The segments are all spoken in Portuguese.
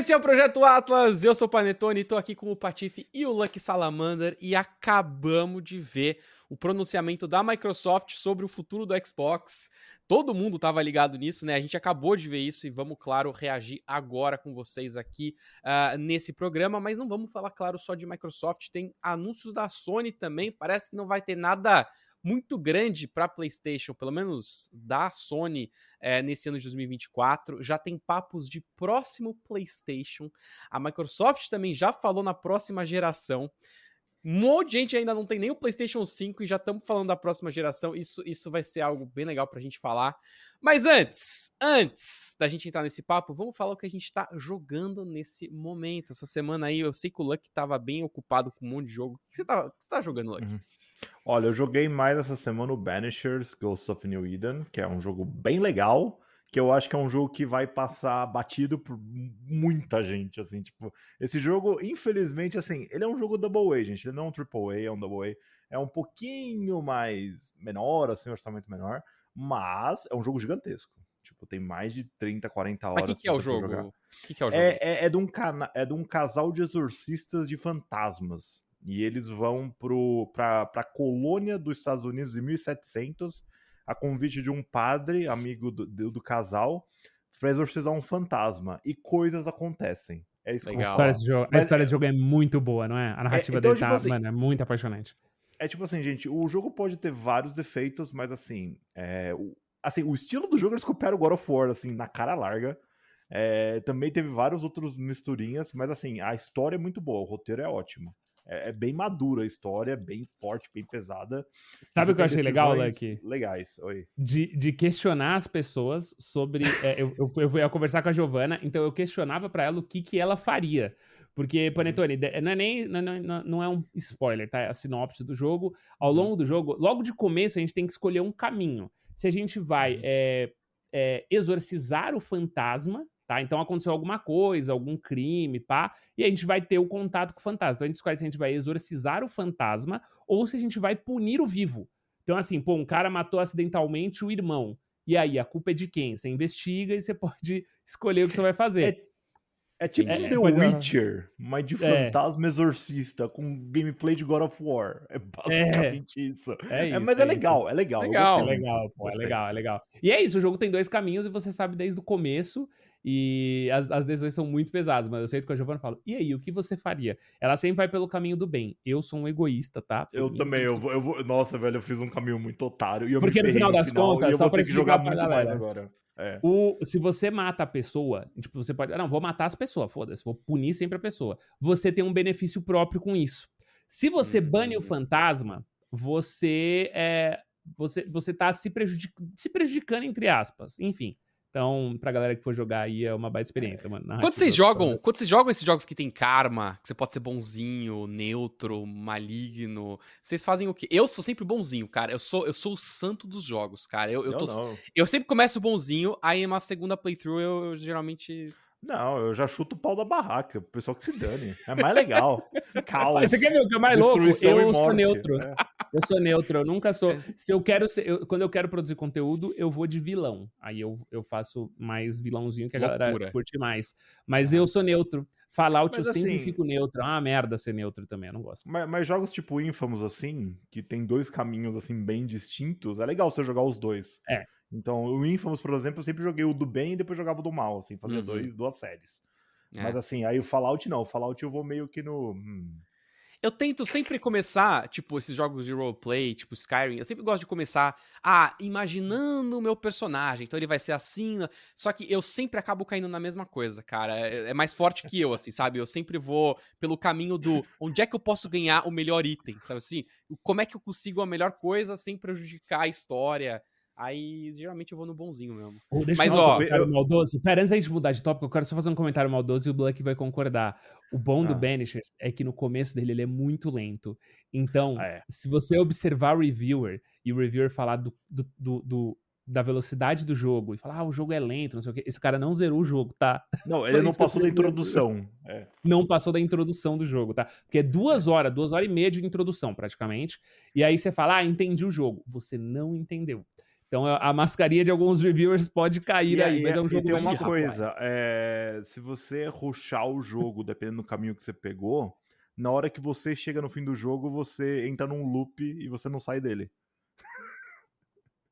Esse é o Projeto Atlas, eu sou o Panetone, tô aqui com o Patife e o Lucky Salamander e acabamos de ver o pronunciamento da Microsoft sobre o futuro do Xbox. Todo mundo estava ligado nisso, né? A gente acabou de ver isso e vamos, claro, reagir agora com vocês aqui uh, nesse programa, mas não vamos falar, claro, só de Microsoft, tem anúncios da Sony também, parece que não vai ter nada muito grande para PlayStation, pelo menos da Sony, é, nesse ano de 2024. Já tem papos de próximo PlayStation. A Microsoft também já falou na próxima geração. Um monte de gente ainda não tem nem o PlayStation 5 e já estamos falando da próxima geração. Isso, isso vai ser algo bem legal para a gente falar. Mas antes, antes da gente entrar nesse papo, vamos falar o que a gente está jogando nesse momento. Essa semana aí, eu sei que o Luck estava bem ocupado com um monte de jogo. O que você está tá jogando, Luck? Uhum. Olha, eu joguei mais essa semana o Banishers Ghost of New Eden, que é um jogo bem legal, que eu acho que é um jogo que vai passar batido por muita gente, assim, tipo, esse jogo, infelizmente, assim, ele é um jogo double A, gente, ele não é um triple A, é um double A, é um pouquinho mais menor, assim, orçamento menor, mas é um jogo gigantesco. Tipo, tem mais de 30, 40 horas. Mas o que, que, é o jogo? Que, que, é o jogo? É, é, é, de um cana é de um casal de exorcistas de fantasmas. E eles vão para a colônia dos Estados Unidos em 1700, a convite de um padre, amigo do, do, do casal, para exorcizar um fantasma. E coisas acontecem. É isso Legal. A história, de jogo, Mas, a história é, jogo é muito boa, não é? A narrativa é, então, dele tipo tá, assim, mano, é muito apaixonante. É tipo assim, gente, o jogo pode ter vários defeitos, mas assim, é, o, assim, o estilo do jogo eles copiaram o God of War, assim, na cara larga. É, também teve vários outros misturinhas, mas assim, a história é muito boa, o roteiro é ótimo. É, é, bem madura a história, bem forte, bem pesada. Sabe o que eu achei legal, Lucky? Legais, oi. De, de questionar as pessoas sobre. É, eu, eu, eu, ia conversar com a Giovana, então eu questionava para ela o que, que ela faria. Porque, uhum. Panetone, não é nem não, não, não, é um spoiler, tá? É a sinopse do jogo. Ao uhum. longo do jogo, logo de começo, a gente tem que escolher um caminho. Se a gente vai é, é, exorcizar o fantasma, Tá? Então aconteceu alguma coisa, algum crime, pá, e a gente vai ter o contato com o fantasma. Então a gente escolhe se a gente vai exorcizar o fantasma ou se a gente vai punir o vivo. Então, assim, pô, um cara matou acidentalmente o irmão. E aí, a culpa é de quem? Você investiga e você pode escolher o que você vai fazer. É é tipo é, The Witcher, mas de é. fantasma é. exorcista, com gameplay de God of War. É basicamente é. isso. É, isso. mas é, legal, é legal. Legal, legal, pô, é legal, é legal. E é isso, o jogo tem dois caminhos e você sabe desde o começo. E as, as decisões são muito pesadas, mas eu sei que a Giovanna fala: e aí, o que você faria? Ela sempre vai pelo caminho do bem. Eu sou um egoísta, tá? Por eu mim, também, eu vou, eu vou. Nossa, velho, eu fiz um caminho muito otário. E eu Porque no final das final, contas, eu só vou ter que jogar muito mais agora. É. O, se você mata a pessoa, tipo, você pode. Não, vou matar as pessoas, foda-se, vou punir sempre a pessoa. Você tem um benefício próprio com isso. Se você hum. bane o fantasma, você é. Você, você tá se, prejudic, se prejudicando, entre aspas. Enfim. Então, pra galera que for jogar aí, é uma baita experiência, mano. Quando vocês jogam, quando vocês jogam esses jogos que tem karma, que você pode ser bonzinho, neutro, maligno, vocês fazem o quê? Eu sou sempre bonzinho, cara. Eu sou, eu sou o santo dos jogos, cara. Eu, eu, tô, eu sempre começo bonzinho, aí uma segunda playthrough eu, eu geralmente não, eu já chuto o pau da barraca. O pessoal que se dane. É mais legal. Caos. Você quer ver o que é mais louco? Eu sou neutro. É. Eu sou neutro. Eu nunca sou. Se eu quero ser, eu, quando eu quero produzir conteúdo, eu vou de vilão. Aí eu, eu faço mais vilãozinho que a Loucura. galera curte mais. Mas ah. eu sou neutro. Fallout mas, eu sempre assim, fico neutro. É uma merda ser neutro também, eu não gosto. Mas, mas, jogos tipo Infamous, assim, que tem dois caminhos, assim, bem distintos, é legal você jogar os dois. É. Então, o Infamous, por exemplo, eu sempre joguei o do bem e depois jogava o do mal, assim, fazia uhum. dois, duas séries. É. Mas assim, aí o Fallout não, o Fallout eu vou meio que no. Hum. Eu tento sempre começar, tipo, esses jogos de roleplay, tipo Skyrim, eu sempre gosto de começar, ah, imaginando o meu personagem, então ele vai ser assim, né? só que eu sempre acabo caindo na mesma coisa, cara, é, é mais forte que eu, assim, sabe? Eu sempre vou pelo caminho do onde é que eu posso ganhar o melhor item, sabe assim? Como é que eu consigo a melhor coisa sem prejudicar a história, Aí, geralmente, eu vou no bonzinho mesmo. Oh, Mas, ó. Eu... Maldoso. Pera, antes de mudar de tópico, eu quero só fazer um comentário maldoso e o Black vai concordar. O bom ah. do Banishers é que no começo dele ele é muito lento. Então, ah, é. se você observar o reviewer e o reviewer falar do, do, do, do da velocidade do jogo e falar, ah, o jogo é lento, não sei o quê. Esse cara não zerou o jogo, tá? Não, ele não passou da introdução. É. Não passou da introdução do jogo, tá? Porque é duas horas, duas horas e meia de introdução, praticamente. E aí você fala, ah, entendi o jogo. Você não entendeu. Então a mascarinha de alguns reviewers pode cair E aí, mas é um e jogo tem bem uma coisa, é, se você ruxar o jogo, dependendo do caminho que você pegou, na hora que você chega no fim do jogo, você entra num loop e você não sai dele.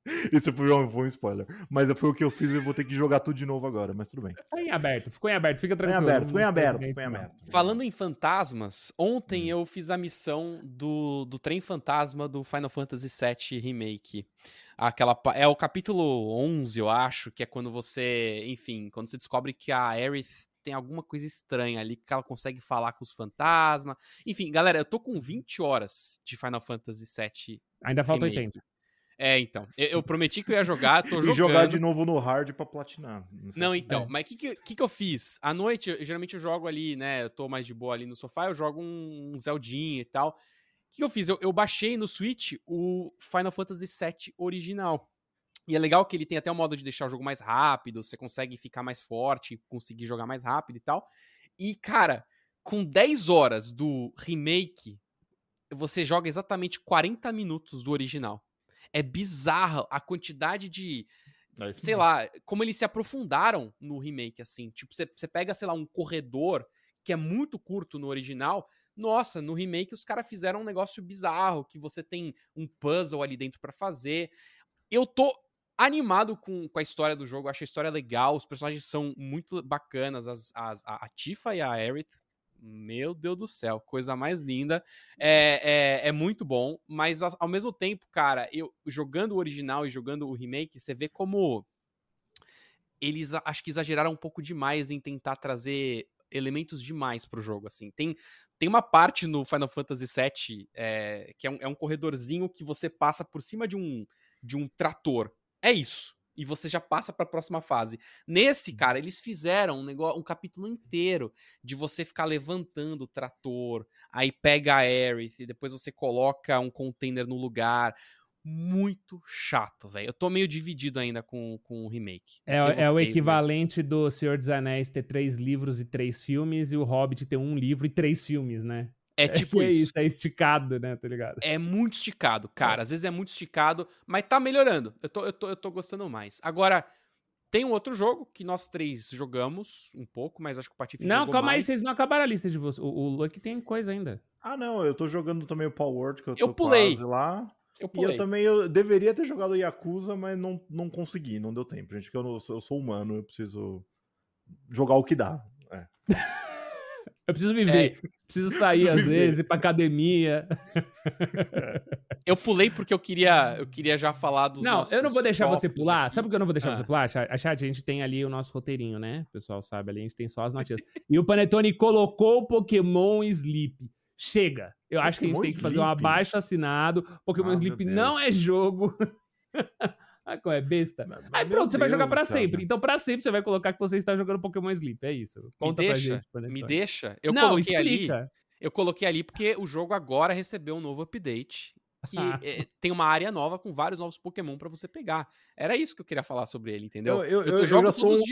Isso foi um, foi um spoiler. Mas foi o que eu fiz e eu vou ter que jogar tudo de novo agora, mas tudo bem. Ficou em aberto, ficou em aberto, fica Ficou em tranquilo. aberto, ficou em aberto, ficou em aberto. Falando em fantasmas, ontem Hum. eu fiz a missão do, do trem fantasma do Final Fantasy VII Remake. Aquela, é o capítulo 11, eu acho, que é quando você, enfim, quando você descobre que a Aerith tem alguma coisa estranha ali, que ela consegue falar com os fantasmas. Enfim, galera, eu tô com 20 horas de Final Fantasy VII Ainda falta Remake. 80. É, então. Eu, prometi que eu ia jogar, tô E jogando. jogar de novo no hard pra platinar. Não, se- então, É. mas o que, que, que eu fiz? À noite, eu- geralmente eu jogo ali, né? Eu tô mais de boa ali no sofá, eu jogo um, um Zeldinha e tal. O que, que eu fiz? Eu, eu baixei no Switch o Final Fantasy VII original. E é legal que ele tem até o modo de deixar o jogo mais rápido, você consegue ficar mais forte, conseguir jogar mais rápido e tal. E, cara, com 10 horas do remake, você joga exatamente 40 minutos do original. É bizarro a quantidade de, É sei mesmo. lá, como eles se aprofundaram no remake, assim. Tipo, você pega, sei lá, um corredor que é muito curto no original. Nossa, no remake os caras fizeram um negócio bizarro, que você tem um puzzle ali dentro pra fazer. Eu tô animado com, com a história do jogo, acho a história legal, os personagens são muito bacanas, as, as- a, a Tifa e a Aerith, meu Deus do céu, coisa mais linda. É, é, é muito bom, mas ao, mesmo tempo, cara, eu jogando o original e jogando o remake, você vê como eles acho que exageraram um pouco demais em tentar trazer elementos demais pro jogo, assim. Tem, tem uma parte no Final Fantasy VII é, que é um, é um corredorzinho que você passa por cima de um, de um trator. É isso. E você já passa pra próxima fase. Nesse, cara, eles fizeram um, negócio, um capítulo inteiro de você ficar levantando o trator, aí pega a Aerith, e depois você coloca um container no lugar. Muito chato, velho. Eu tô meio dividido ainda com, com o remake. É, é o mas- equivalente do Senhor dos Anéis ter três livros e três filmes, e o Hobbit ter um livro e três filmes, né? É tipo é isso. É esticado, né? Tá ligado? É muito esticado, cara. Às vezes é muito esticado, mas tá melhorando. Eu tô, eu tô, eu tô gostando mais. Agora, tem um outro jogo que nós três jogamos um pouco, mas acho que o Patife Não, jogou calma aí, mais. vocês não acabaram a lista de vocês. O, o Lucky tem coisa ainda. Ah, não, eu tô jogando também o Power Word, que eu tô Eu pulei. quase lá. Eu E pulei. eu também eu deveria ter jogado Yakuza, mas não, não consegui, não deu tempo, gente, porque eu, não, eu sou humano, eu preciso jogar o que dá. É. Eu preciso viver. Preciso sair Preciso às viver. vezes, ir pra academia. Eu pulei porque eu queria, eu queria já falar dos não, nossos eu não vou deixar você pular. aqui. Sabe por que eu não vou deixar Ah. você pular? A chat, a gente tem ali o nosso roteirinho, né? O pessoal sabe ali, a gente tem só as notícias. e o Panetone colocou o Pokémon Sleep. Chega. Eu acho que a gente Pokémon tem que fazer um Sleep? abaixo assinado. Pokémon Ah, Sleep não é jogo. Ah, como é besta. Aí Meu pronto, você vai jogar céu, sempre. Então, pra sempre, você vai colocar que você está jogando Pokémon Sleep. É isso. Me Conta pra deixa, gente, me deixa. Eu não, coloquei ali. explica. Eu coloquei ali porque o jogo agora recebeu um novo update. Que é, tem uma área nova com vários novos Pokémon pra você pegar. Era isso que eu queria falar sobre ele, entendeu? Eu, eu, eu, eu jogo todos sou, os um-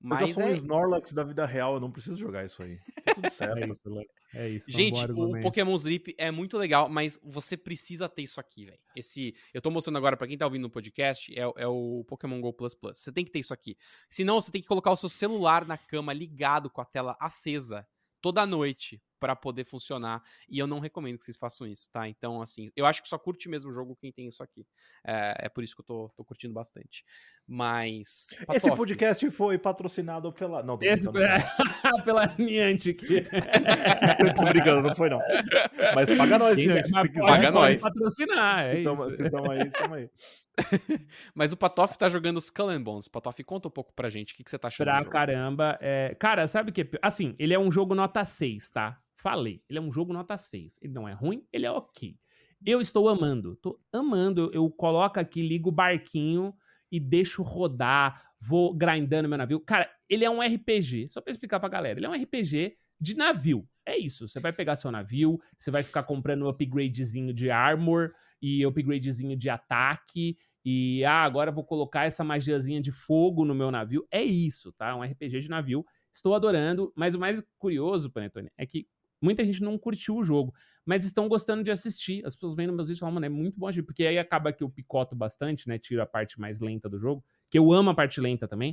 dias. eu já Mas sou um é, Snorlax da vida real, eu não preciso jogar isso aí. Tá tudo certo. É isso, Lucky. É um Gente, o. Pokémon Sleep é muito legal, mas você precisa ter isso aqui, velho. Esse, eu tô mostrando agora pra quem tá ouvindo no podcast, é, o- é o Pokémon Go Plus Plus. Você tem que ter isso aqui. Senão, você tem que colocar o seu celular na cama ligado com a tela acesa toda noite pra poder funcionar. E eu não recomendo que vocês façam isso, tá? Então, assim, eu acho que só curte mesmo o jogo quem tem isso aqui. É, é por isso que eu tô, tô curtindo bastante. Mas. Esse podcast foi patrocinado pela. Não, tô Esse... Pela Niantic. tô brincando, não foi não. Mas paga nós, pode- quiser. Paga pode nós. patrocinar, é Se tamo, isso. se tamo aí, se tamo aí. Mas o Patoff tá jogando Skull and Bones. Patoff, conta um pouco pra gente. O que, que você tá achando? do Pra jogo? caramba. É... Cara, sabe o que? é Assim, ele é um jogo nota 6, tá? Falei. Ele é um jogo nota 6. Ele não é ruim, ele é ok. Eu estou amando. Tô amando. Eu coloco aqui, ligo o barquinho e deixo rodar. Vou grindando meu navio. Cara, ele é um RPG. Só pra explicar pra galera. Ele é um RPG de navio. É isso. Você vai pegar seu navio, você vai ficar comprando um upgradezinho de armor e upgradezinho de ataque. E ah, agora eu vou colocar essa magiazinha de fogo no meu navio. É isso, tá? Um RPG de navio. Estou adorando, mas o mais curioso, Panetone, é que Muita gente não curtiu o jogo, mas estão gostando de assistir. As pessoas vendo meus vídeos e falam, mano, é muito bom porque aí acaba que eu picoto bastante, né? Tiro a parte mais lenta do jogo, que eu amo a parte lenta também.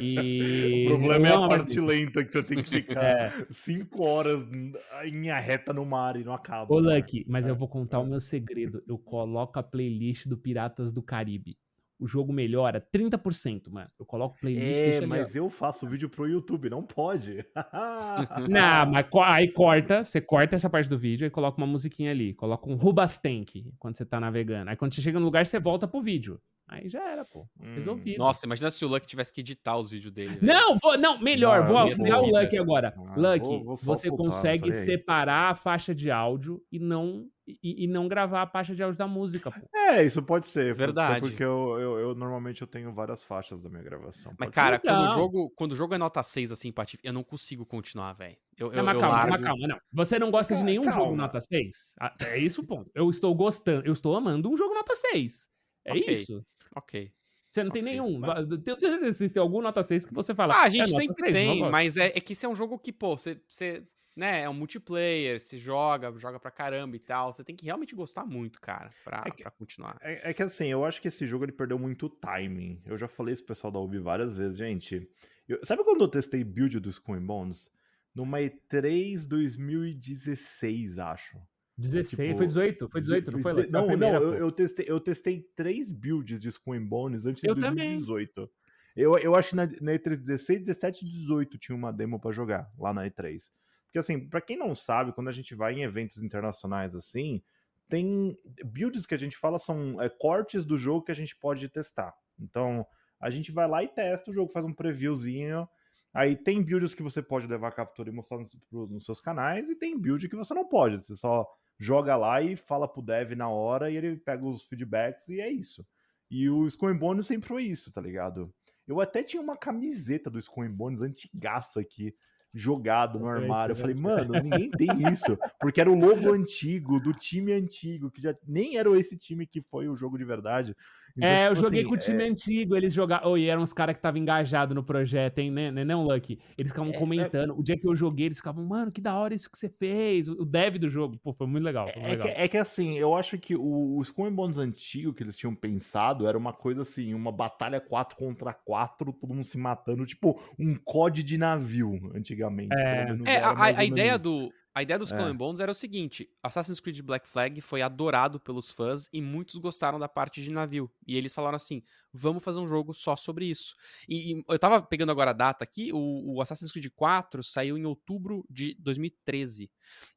E... o problema é a a parte lenta que você tem que ficar É. cinco horas em linha reta no mar e não acaba. Ô, né? Lucky, mas eu vou contar o meu segredo. Eu coloco a playlist do Piratas do Caribe. O jogo melhora 30%, mano. Eu coloco playlist É, mas eu faço vídeo pro YouTube, não pode. Não, mas aí corta, você corta essa parte do vídeo e coloca uma musiquinha ali. Coloca um Rubastank quando você tá navegando. Aí quando você chega no lugar, você volta pro vídeo. Aí já era, pô. Hum. Resolvido. Nossa, imagina se o Luck tivesse que editar os vídeos dele. velho. Não, vou, não, melhor, Não, vou eu vou- o Lucky agora. Ah, Lucky, vou- vou só você soltar, consegue separar a faixa de áudio e não, e, e não gravar a faixa de áudio da música, pô. É, isso pode ser. pode ser Verdade. porque eu, eu, eu normalmente eu tenho várias faixas da minha gravação. Mas, cara, ser. quando o, Então. jogo, quando o jogo é nota 6, assim, Patife, eu não consigo continuar, velho. Eu, eu, Não, mas eu calma, largo. mas calma, não. Você não gosta de Ca- nenhum jogo calma. nota 6? Ah, É isso o ponto. Eu estou gostando, eu estou amando um jogo nota 6. É Ok. isso. Ok. Você não tem Ok, nenhum. mas- Tenho certeza que têm algum nota 6 que você fala. Ah, a "É gente nota sempre 6, não tem, gosto." mas é, é que esse é um jogo que, pô, você, você né, é um multiplayer, se joga, joga pra caramba e tal. Você tem que realmente gostar muito, cara, pra, É que- pra continuar. É, é que assim, eu acho que esse jogo ele perdeu muito timing. Eu já falei isso pro pessoal da UB várias vezes, gente. eu- sabe quando eu testei build do Skull and Bones? Numa E3 2016, acho. 16, tipo, foi 18, foi 18, não foi? Não, primeira, não, eu, eu testei, eu testei três builds de and Bones antes de Eu também. 2018. Eu, eu acho que na, na E3 16, 17 e 18 tinha uma demo pra jogar lá na E3. Porque assim, pra quem não sabe, quando a gente vai em eventos internacionais assim, tem builds que a gente fala são é, cortes do jogo que a gente pode testar. Então, a gente vai lá e testa o jogo, faz um previewzinho. Aí tem builds que você pode levar a captura e mostrar nos, nos seus canais, e tem build que você não pode. Você só joga lá e fala pro dev na hora e ele pega os feedbacks e é isso. E o and Bones sempre foi isso, tá ligado? Eu até tinha uma camiseta do and Bones antigaça aqui, jogado no armário. Eu falei, mano, ninguém tem isso. Porque era o logo antigo, do time antigo, que já nem era esse time que foi o jogo de verdade. Então, é, eu tipo joguei assim, com o time antigo, eles jogavam. Oi, eram uns caras que estavam engajados no projeto, hein, né, né, não, Lucky? Eles ficavam É, comentando. O dia que eu joguei, eles ficavam, mano, que da hora isso que você fez. O dev do jogo, pô, foi muito legal. Foi muito É que, legal. é que assim, eu acho que o, o Skull and Bones antigo que eles tinham pensado era uma coisa assim, uma batalha 4 contra 4, todo mundo se matando, tipo um COD de navio, antigamente. É. É, a, a ideia do. A ideia dos É. And Bones era o seguinte: Assassin's Creed Black Flag foi adorado pelos fãs e muitos gostaram da parte de navio. E eles falaram assim: vamos fazer um jogo só sobre isso. E, e eu tava pegando agora a data aqui: o, o Assassin's Creed 4 saiu em outubro de 2013.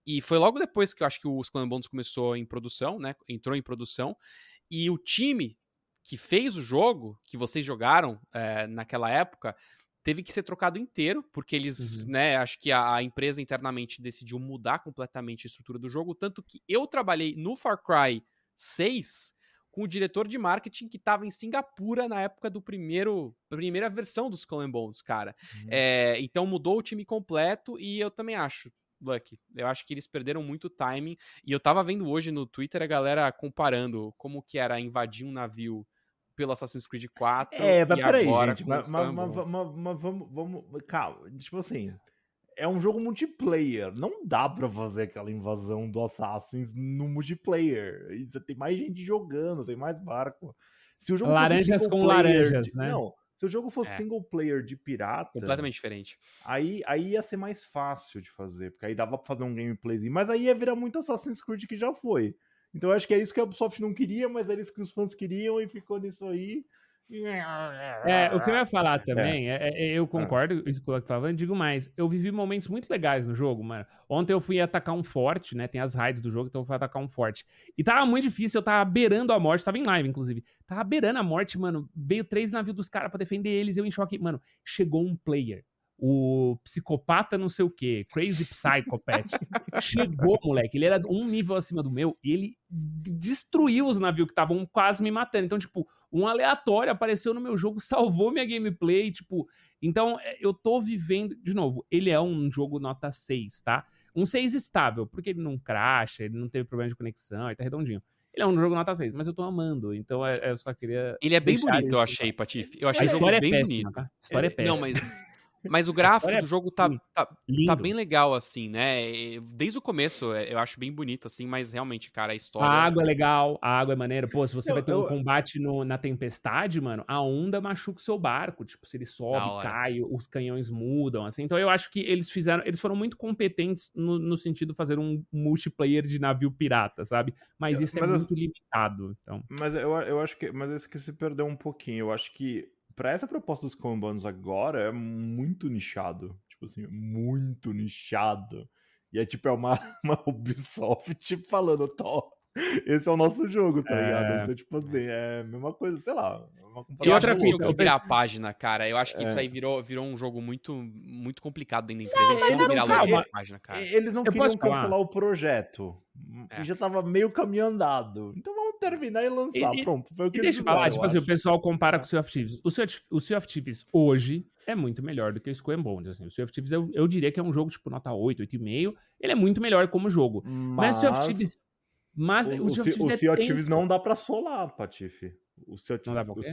E foi logo depois que eu acho que o Skull and Bones começou em produção, né? Entrou em produção. E o time que fez o jogo, que vocês jogaram eh, naquela época, teve que ser trocado inteiro, porque eles, Uhum. né, acho que a, a empresa internamente decidiu mudar completamente a estrutura do jogo, tanto que eu trabalhei no Far Cry 6 com o diretor de marketing que estava em Singapura na época do primeiro primeira versão dos Skull Bones, cara. Uhum. É, então mudou o time completo e eu também acho, Lucky, eu acho que eles perderam muito timing e eu tava vendo hoje no Twitter a galera comparando como que era invadir um navio pelo Assassin's Creed 4 É, mas e peraí, agora gente, mas, mas, mas, mas- mas vamos, vamos, calma, tipo assim, é um jogo multiplayer, não dá pra fazer aquela invasão do Assassins no multiplayer, tem mais gente jogando, tem mais barco. Se o jogo fosse Laranjas com laranjas, de- né? Não, se o jogo fosse É. single player de pirata, completamente diferente. aí, aí ia ser mais fácil de fazer, porque aí dava pra fazer um gameplayzinho, mas aí ia virar muito Assassin's Creed que já foi. Então eu acho que é isso que a Ubisoft não queria, mas é isso que os fãs queriam e ficou nisso aí. É, o que eu ia falar também, é, é- eu concordo com isso que o Lucky tá falando, digo mais, eu vivi momentos muito legais no jogo, mano. Ontem eu fui atacar um forte, né, tem as raids do jogo, então eu fui atacar um forte. E tava muito difícil, eu tava beirando a morte, tava em live, inclusive. Tava beirando a morte, mano, veio três navios dos caras pra defender eles, eu em choque. Mano, chegou um player, o psicopata não sei o que, Crazy Psychopath. Chegou, moleque. Ele era um nível acima do meu e ele destruiu os navios que estavam quase me matando. Então, tipo, um aleatório apareceu no meu jogo, salvou minha gameplay, tipo. Então, é, eu tô vivendo. De novo, ele é um jogo nota 6, tá? Um 6 estável, porque ele não cracha, ele não teve problema de conexão, ele tá redondinho. Ele é um jogo nota 6, mas eu tô amando. Então, é- é, eu só queria. Ele é bem bonito, eu achei, Patife. Eu A achei o jogo história é bem péssima, bonito. tá? A história é Ele- péssima. Não, mas Mas o gráfico é do jogo tá, lindo. tá, tá bem legal, assim, né? Desde o começo é, eu acho bem bonito, assim, mas realmente, cara, a história. A água é legal, a água é maneira. Pô, se você Eu- vai ter um eu- combate no- na tempestade, mano, a onda machuca o seu barco. Tipo, se ele sobe, cai, os canhões mudam, assim. Então eu acho que eles fizeram. Eles foram muito competentes no, no sentido de fazer um multiplayer de navio pirata, sabe? Mas Eu- isso é mas as- muito limitado. Então. Mas eu, eu acho que. Mas esse que se perdeu um pouquinho. Eu acho que pra essa proposta dos combanos agora é muito nichado. Tipo assim, muito nichado. E é tipo, é uma, uma Ubisoft tipo, falando, Tó, esse é o nosso jogo, tá É. ligado? Então, tipo assim, é a mesma coisa, sei lá. é Uma Eu E acho outra que fita, que virar a página, cara. Eu acho que isso É. aí virou, virou um jogo muito, muito complicado dentro da empresa. Eles eles virar não- logo calma. a página, cara. Eles não Eu queriam cancelar o projeto. É. E já tava meio caminho andado. Então vamos terminar e lançar. E- Pronto, foi o que E eles deixa eu falar, tipo eu assim, o pessoal compara com o Sea of Thieves. O Sea of, o sea of Thieves hoje é muito melhor do que o Skull and Bones, assim. O Sea of Thieves eu, eu diria que é um jogo tipo nota 8, 8,5. Ele é muito melhor como jogo. Mas, o Sea of Thieves... Mas o, o, Sea o, o é Sea of. Thieves não dá pra solar, Patife. O Sea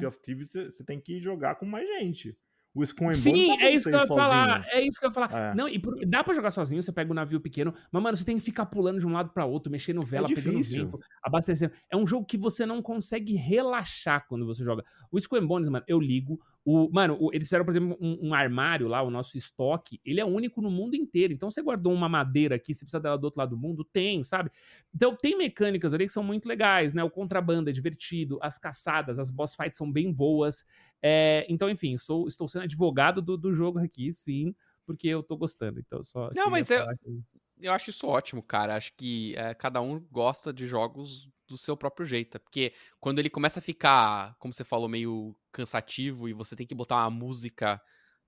of Thieves? Sea você tem que jogar com mais gente. O Skull Sim, pra é isso você que eu ia falar. É isso que eu ia falar. É. Não, e dá pra jogar sozinho, você pega um navio pequeno, mas, mano, você tem que ficar pulando de um lado pra outro, mexendo vela, pegando É difícil. vento, abastecendo. É um jogo que você não consegue relaxar quando você joga. O Skull Bones, mano, eu ligo. O, mano, o- eles fizeram, por exemplo, um, um armário lá, o nosso estoque, ele é único no mundo inteiro. Então, você guardou uma madeira aqui, você precisa dela do outro lado do mundo? Tem, sabe? Então, tem mecânicas ali que são muito legais, né? O contrabando é divertido, as caçadas, as boss fights são bem boas. É, então, enfim, sou, estou sendo advogado do, do jogo aqui, sim, porque eu tô gostando. Então, só. queria mas eu- que- Eu acho isso ótimo, cara. Acho que é, cada um gosta de jogos do seu próprio jeito. Porque quando ele começa a ficar, como você falou, meio cansativo e você tem que botar uma música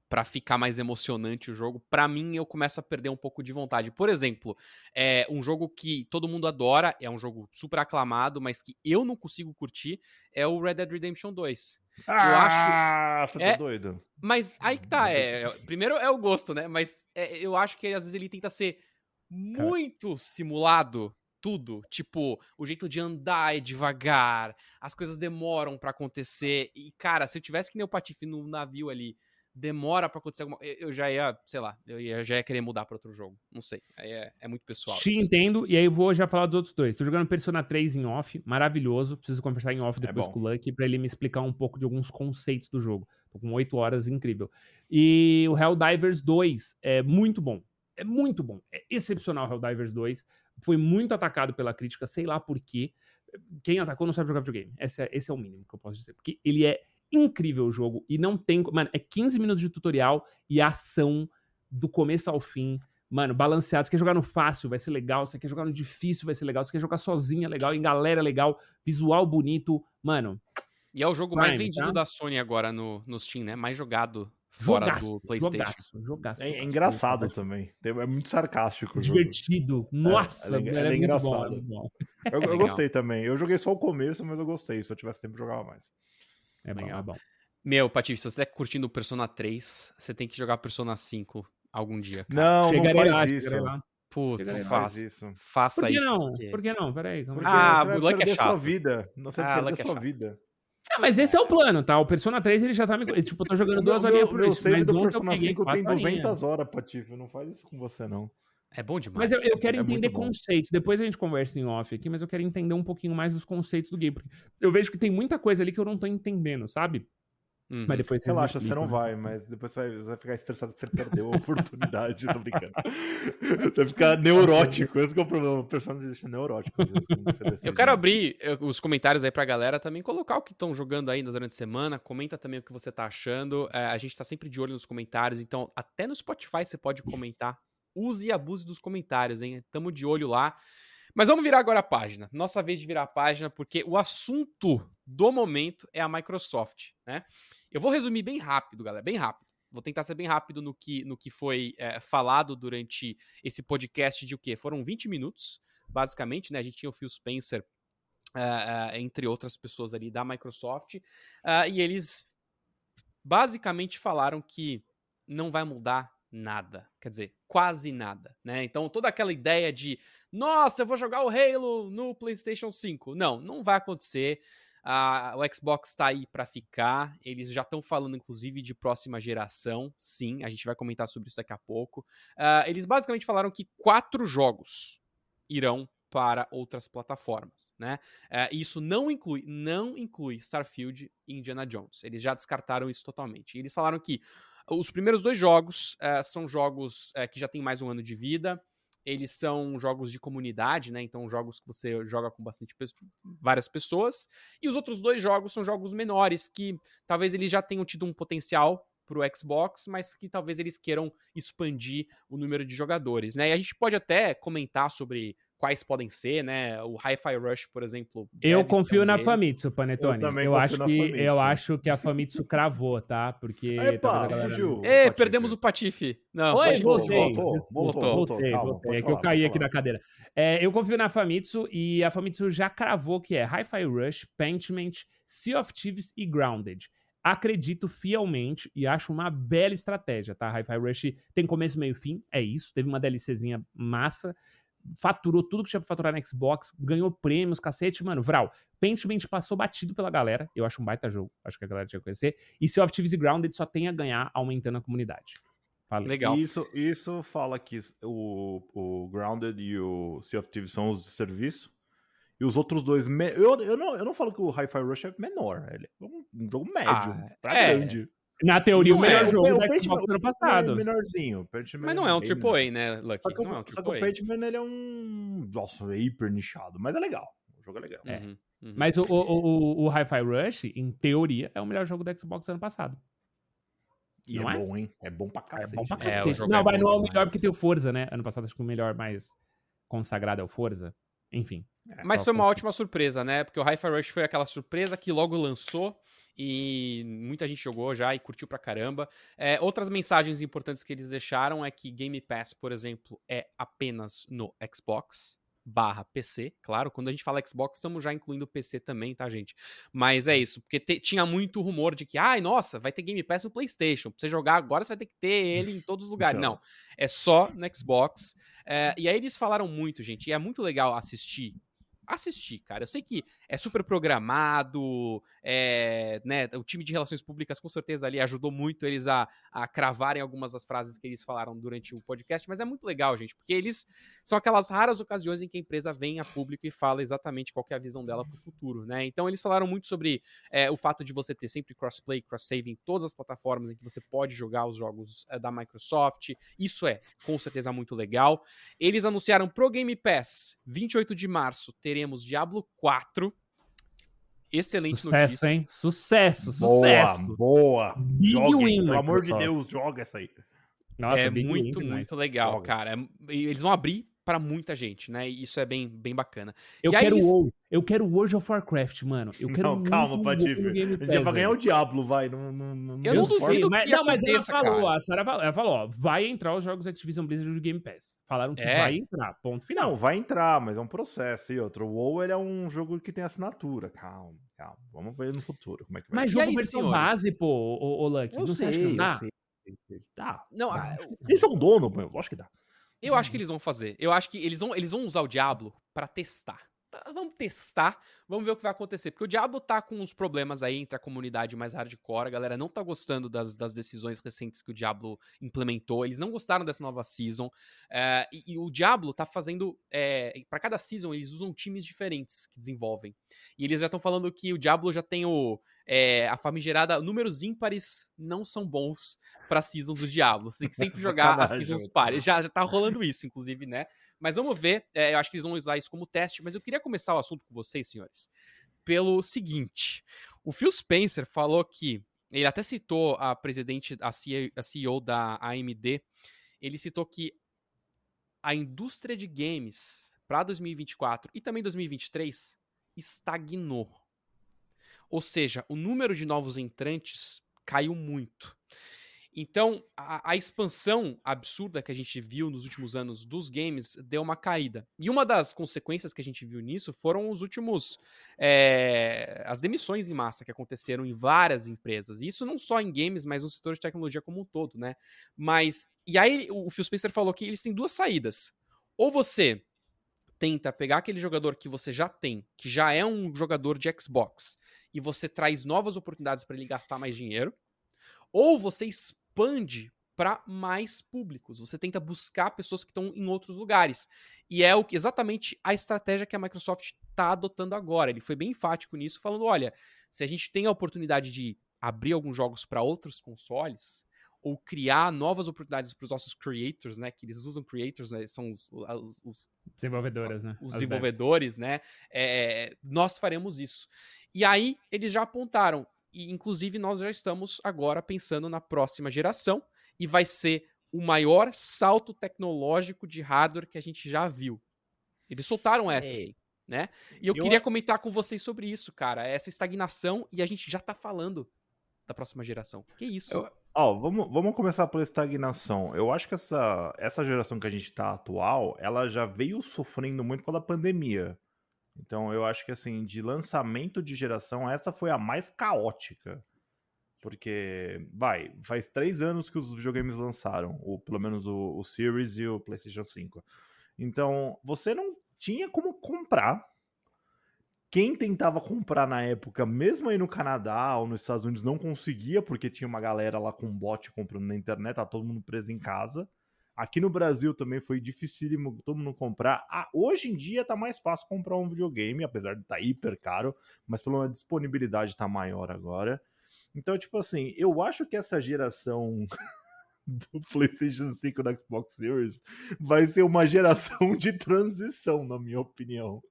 pra ficar mais emocionante o jogo, pra mim eu começo a perder um pouco de vontade. Por exemplo, é um jogo que todo mundo adora, é um jogo super aclamado, mas que eu não consigo curtir, é o Red Dead Redemption 2. Ah, você tá é- doido? Mas aí que tá, é, é- primeiro é o gosto, né? Mas é, eu acho que às vezes ele tenta ser muito simulado tudo, tipo, o jeito de andar é devagar, as coisas demoram pra acontecer e cara, se eu tivesse que nem o Patife no navio ali, demora pra acontecer alguma eu eu já ia, sei lá, eu ia, já ia querer mudar pra outro jogo, não sei, aí é, é muito pessoal. Te isso. entendo, e aí eu vou já falar dos outros dois. Tô jogando Persona 3 em off, maravilhoso. Preciso conversar em off É depois bom. com o Lucky pra ele me explicar um pouco de alguns conceitos do jogo. Tô com 8 horas, incrível. E o Helldivers 2 é muito bom. É muito bom. É excepcional o Helldivers 2. Foi muito atacado pela crítica, sei lá por quê. Quem atacou não sabe jogar videogame. Esse é, esse é o mínimo que eu posso dizer. Porque ele é incrível o jogo e não tem. Mano, é 15 minutos de tutorial e ação do começo ao fim. Mano, balanceado. Você quer jogar no fácil, vai ser legal. Você quer jogar no difícil, vai ser legal. Você quer jogar sozinho, é legal. Em galera, é legal. Visual bonito. Mano, E é o jogo mais Prime, vendido tá? da Sony agora no, no Steam, né? Mais jogado fora jogaço. do PlayStation. Jogaço, jogaço. É, é engraçado jogaço. também. É muito sarcástico o jogo. Divertido. Nossa, é- velho, é, é muito bom, engraçado. é muito bom. Eu, eu legal. gostei também. Eu joguei só o começo, mas eu gostei. Se eu tivesse tempo, eu jogava mais. É bom, é bom. Meu, Patife, se você tá curtindo o Persona 3, você tem que jogar Persona 5 algum dia, cara. Não, chegarei não faz lá, isso. lá. Putz, faz faça, isso. faça Por que isso. não? porque- Por que não? Peraí, Porque. Ah, você vai o Luck é perder sua chato. vida. Não, Você Ah, vai Luck perder é sua chato. vida. Ah, mas esse é o plano, tá? O Persona 3 ele já tá me. Tipo, eu tô jogando duas meu, horinhas meu, por meu isso. save Mas do Persona peguei 5 tem quatro horinhas. 200 horas, Patife. Não faz isso com você, não. É bom demais. Mas eu, eu quero é entender conceitos. Depois a gente conversa em off aqui, mas eu quero entender um pouquinho mais dos conceitos do game. Porque eu vejo que tem muita coisa ali que eu não tô entendendo, sabe? Uhum. Mas depois Relaxa, você não né? vai, mas depois você vai, você vai ficar estressado que você perdeu a oportunidade. tô brincando. Você vai ficar neurótico. Esse que é o problema. O personagem deixa neurótico. às vezes, decide. Eu quero abrir eh, os comentários aí pra galera também, colocar o que estão jogando aí durante a semana, comenta também o que você tá achando. Eh, a gente tá sempre de olho nos comentários, então até no Spotify você pode comentar. Use e abuse dos comentários, hein? Tamo de olho lá. Mas vamos virar agora a página. Nossa vez de virar a página, porque o assunto do momento é a Microsoft, né? Eu vou resumir bem rápido, galera, bem rápido. Vou tentar ser bem rápido no que, no que foi eh, falado durante esse podcast de o quê? Foram 20 minutos, basicamente, né? A gente tinha o Phil Spencer, ah, ah, entre outras pessoas ali da Microsoft, ah, e eles basicamente falaram que não vai mudar nada, quer dizer, quase nada, né? Então toda aquela ideia de, nossa, eu vou jogar o Halo no PlayStation 5, não, não vai acontecer. Uh, o Xbox está aí para ficar. Eles já estão falando, inclusive, de próxima geração. Sim, a gente vai comentar sobre isso daqui a pouco. Uh, eles basicamente falaram que quatro jogos irão para outras plataformas, né? Uh, isso não inclui, não inclui Starfield e Indiana Jones. Eles já descartaram isso totalmente. Eles falaram que os primeiros dois jogos uh, são jogos uh, que já têm mais um ano de vida. Eles são jogos de comunidade, né? Então, jogos que você joga com bastante várias pessoas. E os outros dois jogos são jogos menores que talvez eles já tenham tido um potencial para o Xbox, mas que talvez eles queiram expandir o número de jogadores, né? E a gente pode até comentar sobre quais podem ser, né? O Hi-Fi Rush, por exemplo. Eu confio na Famitsu, Panetone. Eu, eu acho que Famitsu. eu acho que a Famitsu cravou, tá? Porque Epa, fugiu. Ei, perdemos o Patife. Não, Oi, voltei. Voltou, voltou, voltou, voltei, calma, voltei. É que eu caí aqui na cadeira. É, eu confio na Famitsu e a Famitsu já cravou que é Hi-Fi Rush, Pentiment, Sea of Thieves e Grounded acredito fielmente e acho uma bela estratégia, tá? Hi-Fi Rush tem começo, meio fim, é isso. Teve uma DLCzinha massa faturou tudo que tinha pra faturar na Xbox, ganhou prêmios, cacete, mano, Vral. Pentiment passou batido pela galera, eu acho um baita jogo, acho que a galera tinha que conhecer. E Sea of Thieves e Grounded só tem a ganhar aumentando a comunidade. Falei. Legal. Isso, isso fala que o, o Grounded e o Sea of Thieves são os de serviço. E os outros dois. Me... Eu, eu, não, eu não falo que o Hi-Fi Rush é menor. Ele é um, jogo médio, ah, pra é. grande. Na teoria, não o melhor é, jogo o, da Xbox ano passado. É menorzinho. Mas não é um AAA, né, Lucky? Só que, não é um só que o Paintman, ele é um... Nossa, é hiper nichado. Mas é legal. O jogo é legal. É. Uhum, uhum. Mas o, o, o, o Hi-Fi Rush, em teoria, é o melhor jogo da Xbox ano passado. E não é, é bom, hein? É bom pra cacete. É bom pra cacete. É, não, mas não é o melhor porque tem o Forza, né? Ano passado acho que o melhor mais consagrado é o Forza. Enfim. É, mas foi uma ótima surpresa, né? Porque o Hi-Fi Rush foi aquela surpresa que logo lançou e muita gente jogou já e curtiu pra caramba. É, outras mensagens importantes que eles deixaram é que Game Pass, por exemplo, é apenas no Xbox barra PC, claro, quando a gente fala Xbox, estamos já incluindo PC também, tá, gente? Mas é isso, porque te, tinha muito rumor de que, ai, nossa, vai ter Game Pass no PlayStation, pra você jogar agora, você vai ter que ter ele em todos os lugares. Não, é só no Xbox. É, e aí eles falaram muito, gente, e é muito legal assistir assistir, cara. Eu sei que é super programado, é, né, o time de relações públicas com certeza ali ajudou muito eles a, a cravarem algumas das frases que eles falaram durante o podcast, mas é muito legal, gente, porque eles são aquelas raras ocasiões em que a empresa vem a público e fala exatamente qual é a visão dela para o futuro, né? Então eles falaram muito sobre é, o fato de você ter sempre crossplay, cross-save em todas as plataformas em que você pode jogar os jogos é, da Microsoft. Isso é, com certeza, muito legal. Eles anunciaram pro Game Pass, 28 de março, teremos Diablo 4 Excelente sucesso, notícia. hein? Sucesso, boa, sucesso. Boa, boa. Pelo amor de Deus, joga essa aí. Nossa, é muito, muito legal, joga. cara. Eles vão abrir para muita gente, né? E isso é bem, bem bacana. Eu e quero o eu quero World of Warcraft, mano. Eu quero Não, calma, Patife. A gente vai ganhar o Diablo, vai. Não, não, não, eu não duvido mas, Não, mas ela falou, a Sarah ela falou, ó, vai entrar os jogos Activision Blizzard do Game Pass. Falaram que é. vai entrar, ponto final. Não, vai entrar, mas é um processo. E outro, o WoW, ele é um jogo que tem assinatura. Calma, calma. Vamos ver no futuro como é que vai Mas ser. jogo aí, versão senhores? base, pô, o, o Lucky. Eu não sei, sei, eu sei. Tá. Não, dá. eles são dono, eu acho que dá. Eu acho que eles vão fazer. Eu acho que eles vão, eles vão usar o Diablo para testar. Ah, vamos testar, vamos ver o que vai acontecer. Porque o Diablo tá com uns problemas aí entre a comunidade mais hardcore. A galera não tá gostando das, das decisões recentes que o Diablo implementou. Eles não gostaram dessa nova season. É, e, e, o Diablo tá fazendo. É, para cada season, eles usam times diferentes que desenvolvem. E eles já estão falando que o Diablo já tem o é, a famigerada números ímpares não são bons para seasons do Diablo. Você tem que sempre jogar as seasons pares. Já, já tá rolando isso, inclusive, né? Mas vamos ver. É, eu acho que eles vão usar isso como teste. Mas eu queria começar o assunto com vocês, senhores, pelo seguinte: o Phil Spencer falou que ele até citou a presidente, a CEO, a CEO da AMD. Ele citou que a indústria de games para 2024 e também 2023 estagnou ou seja, o número de novos entrantes caiu muito. Então, a, a, expansão absurda que a gente viu nos últimos anos dos games deu uma caída. E uma das consequências que a gente viu nisso foram os últimos. É, as demissões em massa que aconteceram em várias empresas. E isso não só em games, mas no setor de tecnologia como um todo, né? Mas. E aí, o Phil Spencer falou que eles têm duas saídas. Ou você tenta pegar aquele jogador que você já tem, que já é um jogador de Xbox, e você traz novas oportunidades para ele gastar mais dinheiro, ou você expande para mais públicos. Você tenta buscar pessoas que estão em outros lugares. E é o que exatamente a estratégia que a Microsoft está adotando agora. Ele foi bem enfático nisso, falando: olha, se a gente tem a oportunidade de abrir alguns jogos para outros consoles, ou criar novas oportunidades para os nossos creators, né? Que eles usam creators, né? São os, os, os desenvolvedores, né? Os As desenvolvedores, né? É, nós faremos isso. E aí eles já apontaram, e inclusive nós já estamos agora pensando na próxima geração, e vai ser o maior salto tecnológico de hardware que a gente já viu. Eles soltaram essa, assim, né? E eu, eu queria comentar com vocês sobre isso, cara. Essa estagnação e a gente já tá falando da próxima geração. Que isso? Eu, Ó, vamos, vamos começar pela estagnação. Eu acho que essa, essa geração que a gente tá atual, ela já veio sofrendo muito pela pandemia. Então eu acho que assim, de lançamento de geração, essa foi a mais caótica. Porque, vai, faz três anos que os videogames lançaram, ou pelo menos o, o Series e o PlayStation 5. Então, você não tinha como comprar quem tentava comprar na época, mesmo aí no Canadá ou nos Estados Unidos, não conseguia, porque tinha uma galera lá com bot comprando na internet, tá todo mundo preso em casa. Aqui no Brasil também foi dificílimo todo mundo comprar. Ah, hoje em dia tá mais fácil comprar um videogame, apesar de tá hiper caro, mas pelo menos a disponibilidade tá maior agora. Então, tipo assim, eu acho que essa geração do PlayStation 5 do Xbox Series vai ser uma geração de transição, na minha opinião.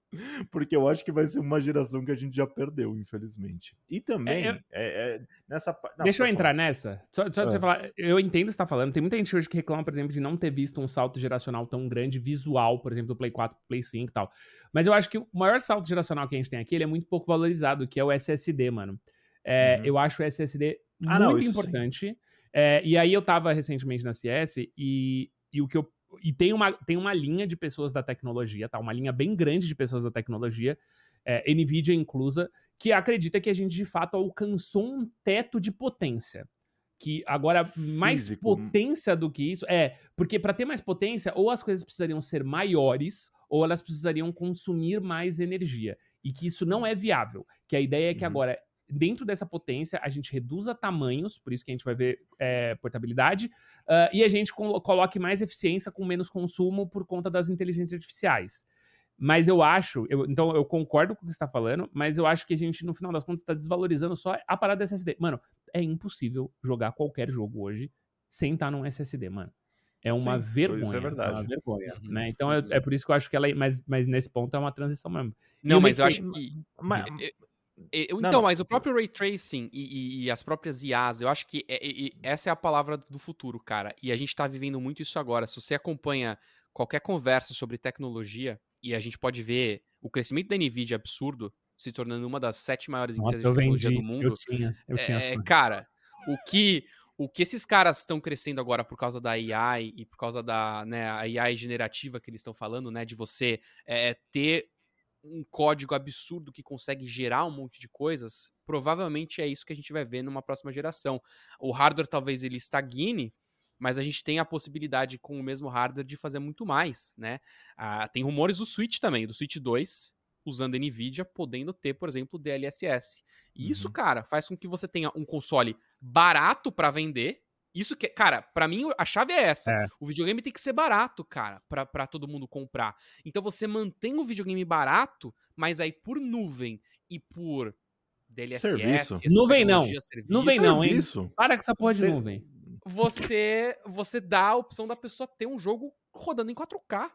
Porque eu acho que vai ser uma geração que a gente já perdeu, infelizmente. E também, é, eu... é, é, nessa. Não, Deixa eu entrar falar. nessa. Só, só você é. falar, eu entendo o que você está falando. Tem muita gente hoje que reclama, por exemplo, de não ter visto um salto geracional tão grande, visual, por exemplo, do Play 4 Play 5 e tal. Mas eu acho que o maior salto geracional que a gente tem aqui ele é muito pouco valorizado, que é o SSD, mano. É, uhum. Eu acho o SSD ah, muito não, importante. Sim. É, e aí eu tava recentemente na CS e, e o que eu. E tem uma, tem uma linha de pessoas da tecnologia, tá? Uma linha bem grande de pessoas da tecnologia, é, NVIDIA inclusa, que acredita que a gente de fato alcançou um teto de potência. Que agora, Físico. mais potência do que isso. É, porque para ter mais potência, ou as coisas precisariam ser maiores, ou elas precisariam consumir mais energia. E que isso não é viável. Que a ideia é que uhum. agora dentro dessa potência, a gente reduza tamanhos, por isso que a gente vai ver é, portabilidade, uh, e a gente coloque mais eficiência com menos consumo por conta das inteligências artificiais. Mas eu acho, eu, então eu concordo com o que você está falando, mas eu acho que a gente, no final das contas, está desvalorizando só a parada SSD. Mano, é impossível jogar qualquer jogo hoje sem estar tá num SSD, mano. É uma Sim, vergonha. Isso é verdade. É uma vergonha, uhum. né? Então é, é, por isso que eu acho que ela. Mas, mas nesse ponto é uma transição mesmo. Não, mas eu acho que. Mas, então, não, mas o próprio Ray Tracing e, e, e, as próprias IAs, eu acho que é, é, essa é a palavra do futuro, cara. E a gente tá vivendo muito isso agora. Se você acompanha qualquer conversa sobre tecnologia, e a gente pode ver o crescimento da NVIDIA absurdo, se tornando uma das sete maiores Nossa, empresas de tecnologia vendi. do mundo. Eu tinha, eu tinha. É, cara, o que o que esses caras estão crescendo agora por causa da AI e por causa da né, AI generativa que eles estão falando, né, de você é, ter um código absurdo que consegue gerar um monte de coisas, provavelmente é isso que a gente vai ver numa próxima geração. O hardware talvez ele estagne, mas a gente tem a possibilidade com o mesmo hardware de fazer muito mais, né? Ah, tem rumores do Switch também, do Switch 2, usando NVIDIA, podendo ter, por exemplo, DLSS. E uhum. isso, cara, faz com que você tenha um console barato para vender, isso que, cara, para mim a chave é essa. É. O videogame tem que ser barato, cara, pra, pra todo mundo comprar. Então você mantém o videogame barato, mas aí por nuvem e por DLSS. Serviço. Nuvem não. Serviço, nuvem não, hein? Para com essa porra de nuvem. Você, você dá a opção da pessoa ter um jogo rodando em 4K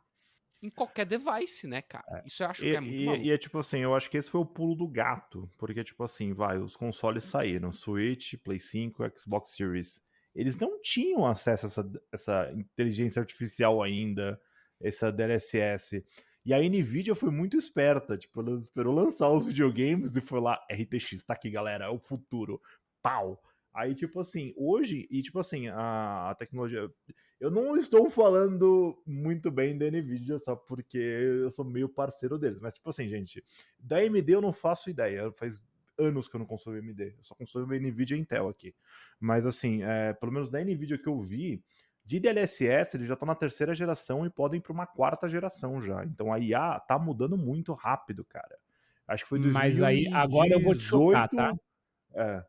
em qualquer device, né, cara? É. Isso eu acho e, que é muito e, e, é tipo assim, eu acho que esse foi o pulo do gato. Porque, tipo assim, vai, os consoles saíram: Switch, Play 5, Xbox Series eles não tinham acesso a essa, essa inteligência artificial ainda, essa DLSS. E a Nvidia foi muito esperta, tipo, ela esperou lançar os videogames e foi lá, RTX, tá aqui, galera, é o futuro. Pau! Aí, tipo assim, hoje, e tipo assim, a, a, tecnologia. Eu não estou falando muito bem da Nvidia, só porque eu sou meio parceiro deles. Mas, tipo assim, gente, da AMD eu não faço ideia. Faz anos que eu não consumo AMD. Eu só consumo NVIDIA e Intel aqui. Mas assim, é, pelo menos da NVIDIA que eu vi, De DLSS, eles já estão na terceira geração e podem ir para uma quarta geração já. Então a IA tá mudando muito rápido, cara. Acho que foi 2018. Mas aí, agora eu vou te chocar, tá? É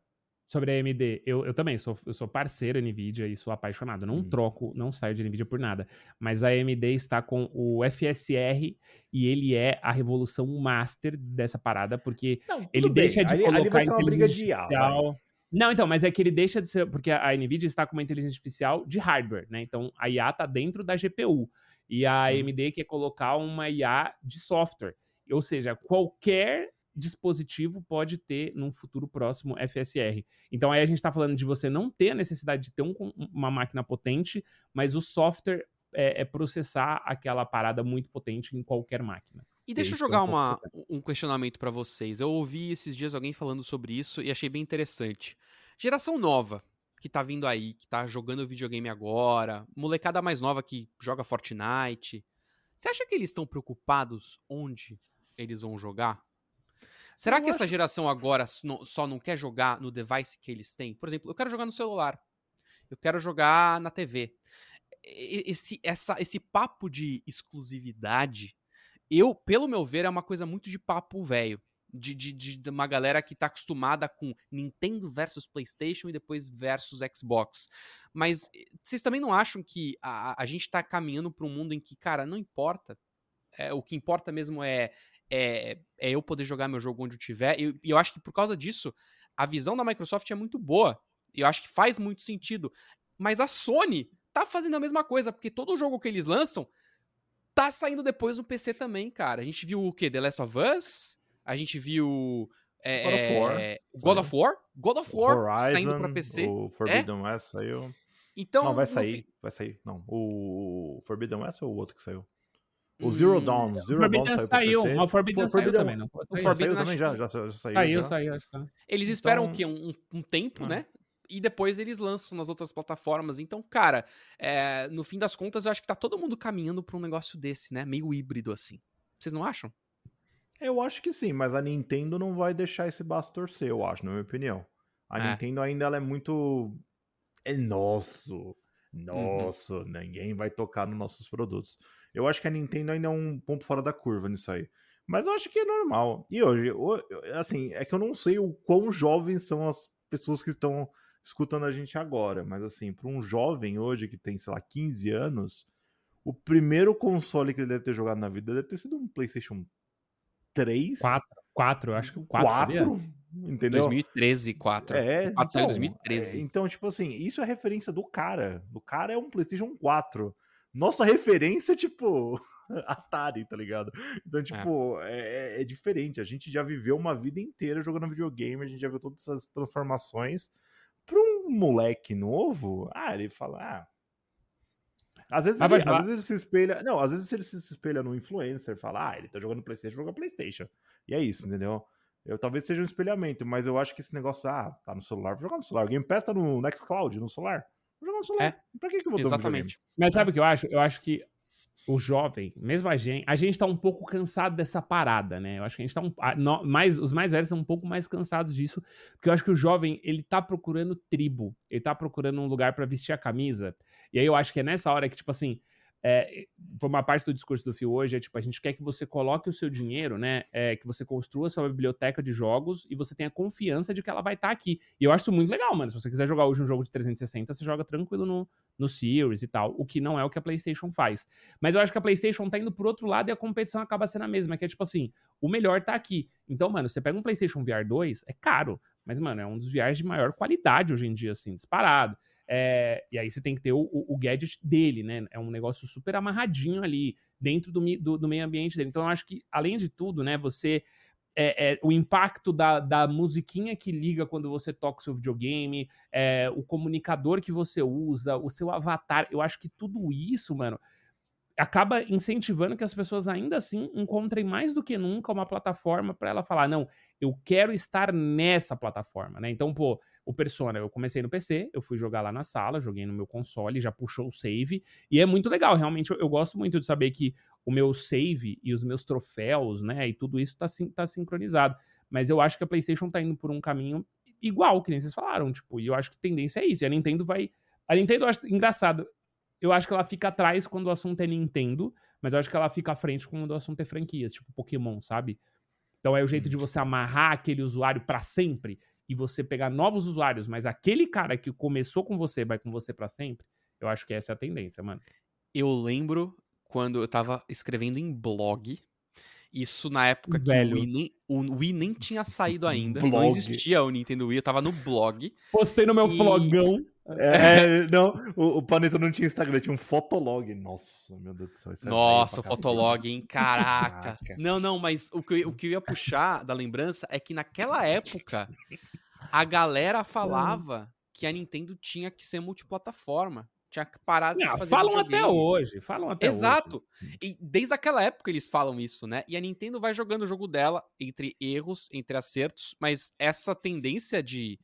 sobre a AMD, eu, eu também sou, eu sou parceiro NVIDIA e sou apaixonado. Não hum. troco, não saio de NVIDIA por nada. Mas a AMD está com o FSR e ele é a revolução master dessa parada, porque não, ele bem. deixa de ali, colocar ali vai ser uma briga de artificial... Não, então, mas é que ele deixa de ser. Porque a NVIDIA está com uma inteligência artificial de hardware, né? Então a IA está dentro da GPU. E a AMD hum. quer colocar uma IA de software. Ou seja, qualquer dispositivo pode ter num futuro próximo FSR. Então aí a gente está falando de você não ter a necessidade de ter um, uma máquina potente, mas o software é, é, processar aquela parada muito potente em qualquer máquina. E deixa eu jogar uma, um questionamento para vocês. Eu ouvi esses dias alguém falando sobre isso e achei bem interessante. Geração nova, que tá vindo aí, que tá jogando videogame agora, molecada mais nova que joga Fortnite. Você acha que eles estão preocupados onde eles vão jogar? Será eu que acho... essa geração agora só não quer jogar no device que eles têm? Por exemplo, eu quero jogar no celular. Eu quero jogar na TV. Esse, essa, esse papo de exclusividade, eu, pelo meu ver, é uma coisa muito de papo velho. De, de, de, uma galera que tá acostumada com Nintendo versus PlayStation e depois versus Xbox. Mas eh, vocês também não acham que a, a gente tá caminhando para um mundo em que, cara, não importa. É, o que importa mesmo é, é, é eu poder jogar meu jogo onde eu tiver. E eu, eu acho que por causa disso, a visão da Microsoft é muito boa. Eu acho que faz muito sentido. Mas a Sony tá fazendo a mesma coisa, porque todo jogo que eles lançam tá saindo depois no PC também, cara. A gente viu o quê? The Last of Us? A gente viu. É, God of War. É, God of War? God of War Horizon, saindo pra PC. O Forbidden é? West saiu. Então, não, vai sair. Vai sair. Não. O Forbidden West ou o outro que saiu? O Zero Dawn. Hum, Zero Dawn saiu, saiu O Forbidden For, saiu também. Não. O Forbidden saiu também já, já, já saiu. Saiu, saiu. saiu. Eles então... esperam o quê? Um, um tempo, ah. né? E depois eles lançam nas outras plataformas. Então, cara, é, no fim das contas, eu acho que tá todo mundo caminhando pra um negócio desse, né? Meio híbrido, assim. Vocês não acham? Eu acho que sim, mas a Nintendo não vai deixar esse baço torcer, eu acho, na minha opinião. A é. Nintendo ainda ela é muito. É nosso. Uhum. Nosso, uhum. ninguém vai tocar nos nossos produtos. Eu acho que a Nintendo ainda é um ponto fora da curva nisso aí. Mas eu acho que é normal. E hoje, assim, é que eu não sei o quão jovens são as pessoas que estão escutando a gente agora. Mas, assim, para um jovem hoje que tem, sei lá, 15 anos, o primeiro console que ele deve ter jogado na vida deve ter sido um PlayStation 3. 4, 4 eu acho que o 4. 4 entendeu? 2013, 4. É, 4 então, 2013. É, então, tipo assim, isso é referência do cara. O cara é um PlayStation 4 nossa referência é tipo Atari, tá ligado? Então, é. tipo, é. É, é. diferente. A gente já viveu uma vida inteira jogando videogame, a gente já viu todas essas transformações. Pra um moleque novo, ah, ele fala, ah. Às vezes, ah, ele, às vezes ele se espelha. Não, às vezes ele se espelha no influencer, fala, ah, ele tá jogando Playstation, joga Playstation. E é isso, entendeu? Eu talvez seja um espelhamento, mas eu acho que esse negócio, ah, tá no celular, vou jogar no celular. O Game Pass tá no Nextcloud, no celular. Vou jogar no celular. É. Pra que, que eu vou Exatamente. Mas sabe o que eu acho? Eu acho que o jovem, mesmo a gente, a gente tá um pouco cansado dessa parada, né? Eu acho que a gente tá um, a, no, mais, os mais velhos estão um pouco mais cansados disso, porque eu acho que o jovem, ele tá procurando tribo, ele tá procurando um lugar para vestir a camisa. E aí eu acho que é nessa hora que, tipo assim, é, uma parte do discurso do Phil hoje, é tipo, a gente quer que você coloque o seu dinheiro, né? É, que você construa sua biblioteca de jogos e você tenha confiança de que ela vai estar tá aqui. E eu acho isso muito legal, mano. Se você quiser jogar hoje um jogo de 360, você joga tranquilo no, no Series e tal, o que não é o que a PlayStation faz. Mas eu acho que a PlayStation tá indo por outro lado e a competição acaba sendo a mesma, que é tipo assim, o melhor tá aqui. Então, mano, você pega um PlayStation VR 2, é caro, mas, mano, é um dos VRs de maior qualidade hoje em dia, assim, disparado. É, e aí você tem que ter o, o, o, gadget dele, né? É um negócio super amarradinho ali, dentro do, do, do meio ambiente dele. Então eu acho que, além de tudo, né, você. É, é, o impacto da, da musiquinha que liga quando você toca o seu videogame, é, o comunicador que você usa, o seu avatar. Eu acho que tudo isso, mano, acaba incentivando que as pessoas ainda assim encontrem mais do que nunca uma plataforma para ela falar, não, eu quero estar nessa plataforma, né? Então, pô, o Persona, eu comecei no PC, eu fui jogar lá na sala, joguei no meu console, já puxou o save, e é muito legal, realmente eu, eu gosto muito de saber que o meu save e os meus troféus, né, e tudo isso tá, tá sincronizado. Mas eu acho que a PlayStation tá indo por um caminho igual, que nem vocês falaram, tipo, e eu acho que a tendência é isso, e a Nintendo vai... A Nintendo eu acho engraçado, Eu acho que ela fica atrás quando o assunto é Nintendo, mas eu acho que ela fica à frente quando o assunto é franquias, tipo Pokémon, sabe? Então é o jeito de você amarrar aquele usuário pra sempre e você pegar novos usuários, mas aquele cara que começou com você vai com você pra sempre. Eu acho que essa é a tendência, mano. Eu lembro quando eu tava escrevendo em blog. Isso na época que Velho. o Wii, nem, o Wii nem tinha saído ainda. Não Blog. existia o Nintendo Wii, eu tava no blog. Postei no meu E- flogão. É, não, o, o não tinha Instagram, tinha um fotolog. Nossa, meu Deus do céu. isso é Nossa. Fotolog, hein? Caraca. Caraca. Não, não, mas o que, eu, o que eu ia puxar da lembrança é que naquela época a galera falava que a Nintendo tinha que ser multiplataforma. Tinha que parar de Não, fazer falam até videogame. hoje, falam até Exato. E desde aquela época eles falam isso, né? E a Nintendo vai jogando o jogo dela entre erros, entre acertos, mas essa tendência de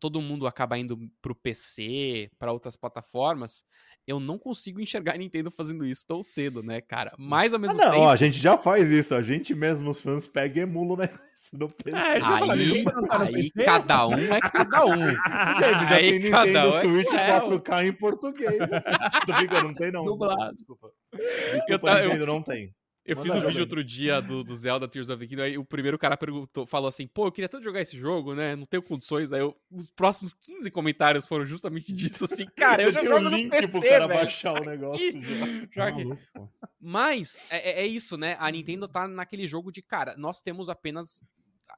todo mundo acabar indo pro PC, pra outras plataformas, eu não consigo enxergar a Nintendo fazendo isso tão cedo, né, cara? Mas ao Ah, mesmo não, tempo. ó, a gente já faz isso. A gente mesmo, os fãs, pega e emula o negócio no PC. É, eu falar, Aí, não tá aí PC? cada um é cada um. Gente, já Aí tem Nintendo um é- Switch é, 4K em português. Tô brincando, não tem não. Dublado. Desculpa. Eu Desculpa, eu- Nintendo, não tem. Eu Manda fiz um vídeo aí. outro dia do, do Zelda Tears of the Kingdom, aí o primeiro cara perguntou, falou assim, pô, eu queria tanto jogar esse jogo, né, não tenho condições, aí eu- os próximos 15 comentários foram justamente disso, assim, cara, eu já tinha jogo um no link PC, pro cara velho. baixar o negócio. já. Já pô. Mas, é, é- é isso, né, a Nintendo tá naquele jogo de, cara, nós temos apenas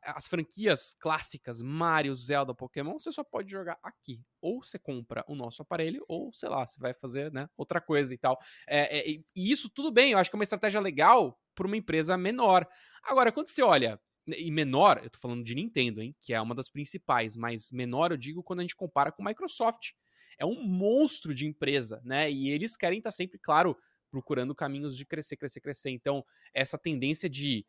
as franquias clássicas, Mario, Zelda, Pokémon, você só pode jogar aqui. Ou você compra o nosso aparelho, ou, sei lá, você vai fazer, né, outra coisa e tal. É, é, e isso tudo bem, eu acho que é uma estratégia legal para uma empresa menor. Agora, quando você olha, e menor, eu tô falando de Nintendo, hein, que é uma das principais, mas menor eu digo quando a gente compara com Microsoft. É um monstro de empresa, né? E eles querem estar sempre, claro, procurando caminhos de crescer, crescer, crescer. Então, essa tendência de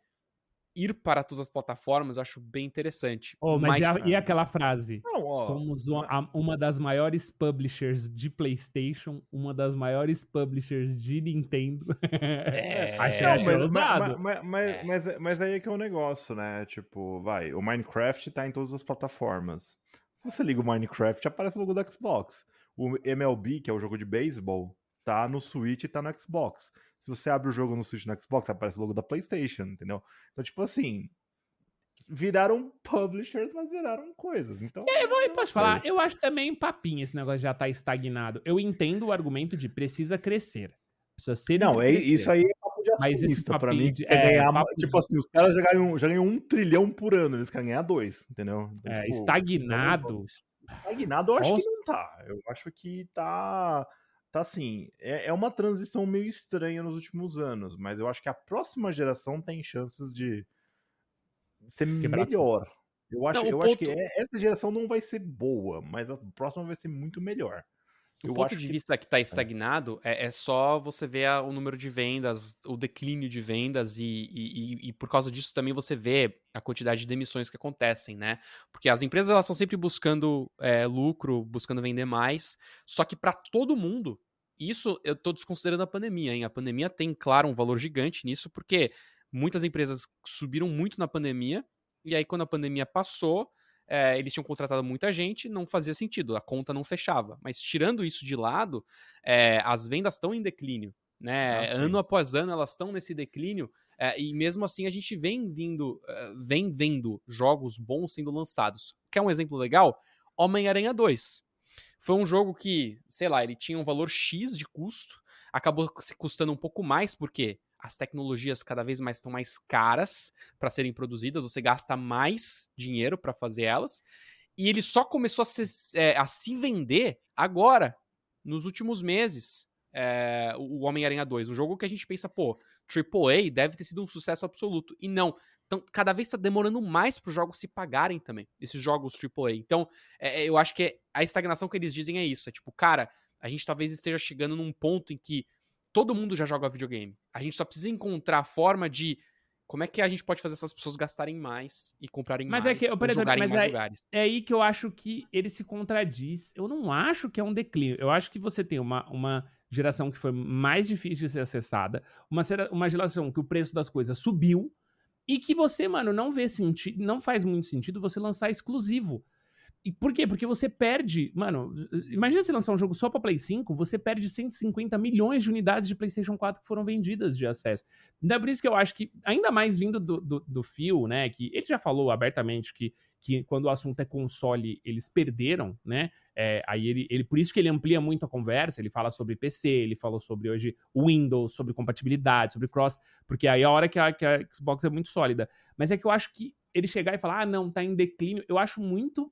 ir para todas as plataformas eu acho bem interessante. Ô, mas, mas e, a- e aquela frase? Não, ó, Somos uma, a- uma das maiores publishers de PlayStation, uma das maiores publishers de Nintendo. É, achei, Não, achei mas, mas, mas, mas, É. mas, mas aí é que é o negócio, né? Tipo, vai, o Minecraft tá em todas as plataformas. Se você liga o Minecraft, aparece o logo do Xbox. O MLB, que é o jogo de beisebol, tá no Switch e tá no Xbox. Se você abre o jogo no Switch no Xbox, aparece o logo da PlayStation, entendeu? Então, tipo assim, viraram publishers, mas viraram coisas. Então, Eu vou- não posso falar, eu acho também papinho esse negócio de já tá estagnado. Eu entendo o argumento de precisa crescer. Precisa ser Não, é, crescer. isso aí é papo de Mas esse acionista pra mim. de- quer é, ganhar, tipo de- assim, os caras já ganham, já ganham um trilhão por ano, eles querem ganhar dois, entendeu? Então, É, tipo, estagnado. Estagnado eu acho que Nossa. não tá. Eu acho que tá. Tá assim. É, é uma transição meio estranha nos últimos anos, mas eu acho que a próxima geração tem chances de ser Quebrar melhor. Eu acho, Não, eu acho que ponto- é- essa geração não vai ser boa, mas a próxima vai ser muito melhor. Eu ponto de que- vista que tá estagnado, é, é só você ver a- o número de vendas, o declínio de vendas, e, e- e- por causa disso também você vê a quantidade de demissões que acontecem, né? Porque as empresas elas estão sempre buscando é, lucro, buscando vender mais, só que para todo mundo, isso eu tô desconsiderando a pandemia, hein? A pandemia tem, claro, um valor gigante nisso, porque muitas empresas subiram muito na pandemia, e aí quando a pandemia passou, é, eles tinham contratado muita gente, não fazia sentido, a conta não fechava. Mas tirando isso de lado, é, as vendas estão em declínio. Né? Ah, ano após ano elas estão nesse declínio, é, e mesmo assim a gente vem vindo, vem vendo jogos bons sendo lançados. Quer um exemplo legal? Homem-Aranha 2. Foi um jogo que, sei lá, ele tinha um valor X de custo, acabou se custando um pouco mais, porque as tecnologias cada vez mais estão mais caras para serem produzidas, você gasta mais dinheiro para fazer elas, e ele só começou a se, é, a se vender agora, nos últimos meses, é, o Homem-Aranha 2. Um jogo que a gente pensa, pô, AAA deve ter sido um sucesso absoluto. E não. Então, cada vez está demorando mais para os jogos se pagarem também, esses jogos AAA. Então, é, eu acho que a estagnação que eles dizem é isso. É tipo, cara, a gente talvez esteja chegando num ponto em que todo mundo já joga videogame. A gente só precisa encontrar a forma de como é que a gente pode fazer essas pessoas gastarem mais e comprarem Mas mais é que- peraí, jogarem em mas mais aí- lugares. É aí que eu acho que ele se contradiz. Eu não acho que é um declínio. Eu acho que você tem uma, uma geração que foi mais difícil de ser acessada, uma, uma geração que o preço das coisas subiu e que você, mano, não vê sentido, não faz muito sentido você lançar exclusivo. E por quê? Porque você perde. Mano, imagina se lançar um jogo só pra Play 5, você perde 150 milhões de unidades de PlayStation 4 que foram vendidas de acesso. Então é por isso que eu acho que, ainda mais vindo do, do, do Phil, né? Que ele já falou abertamente que, que quando o assunto é console, eles perderam, né? É, aí ele, ele, por isso que ele amplia muito a conversa, ele fala sobre PC, ele falou sobre hoje Windows, sobre compatibilidade, sobre cross, porque aí é a hora que a, que a Xbox é muito sólida. Mas é que eu acho que ele chegar e falar, ah, não, tá em declínio, eu acho muito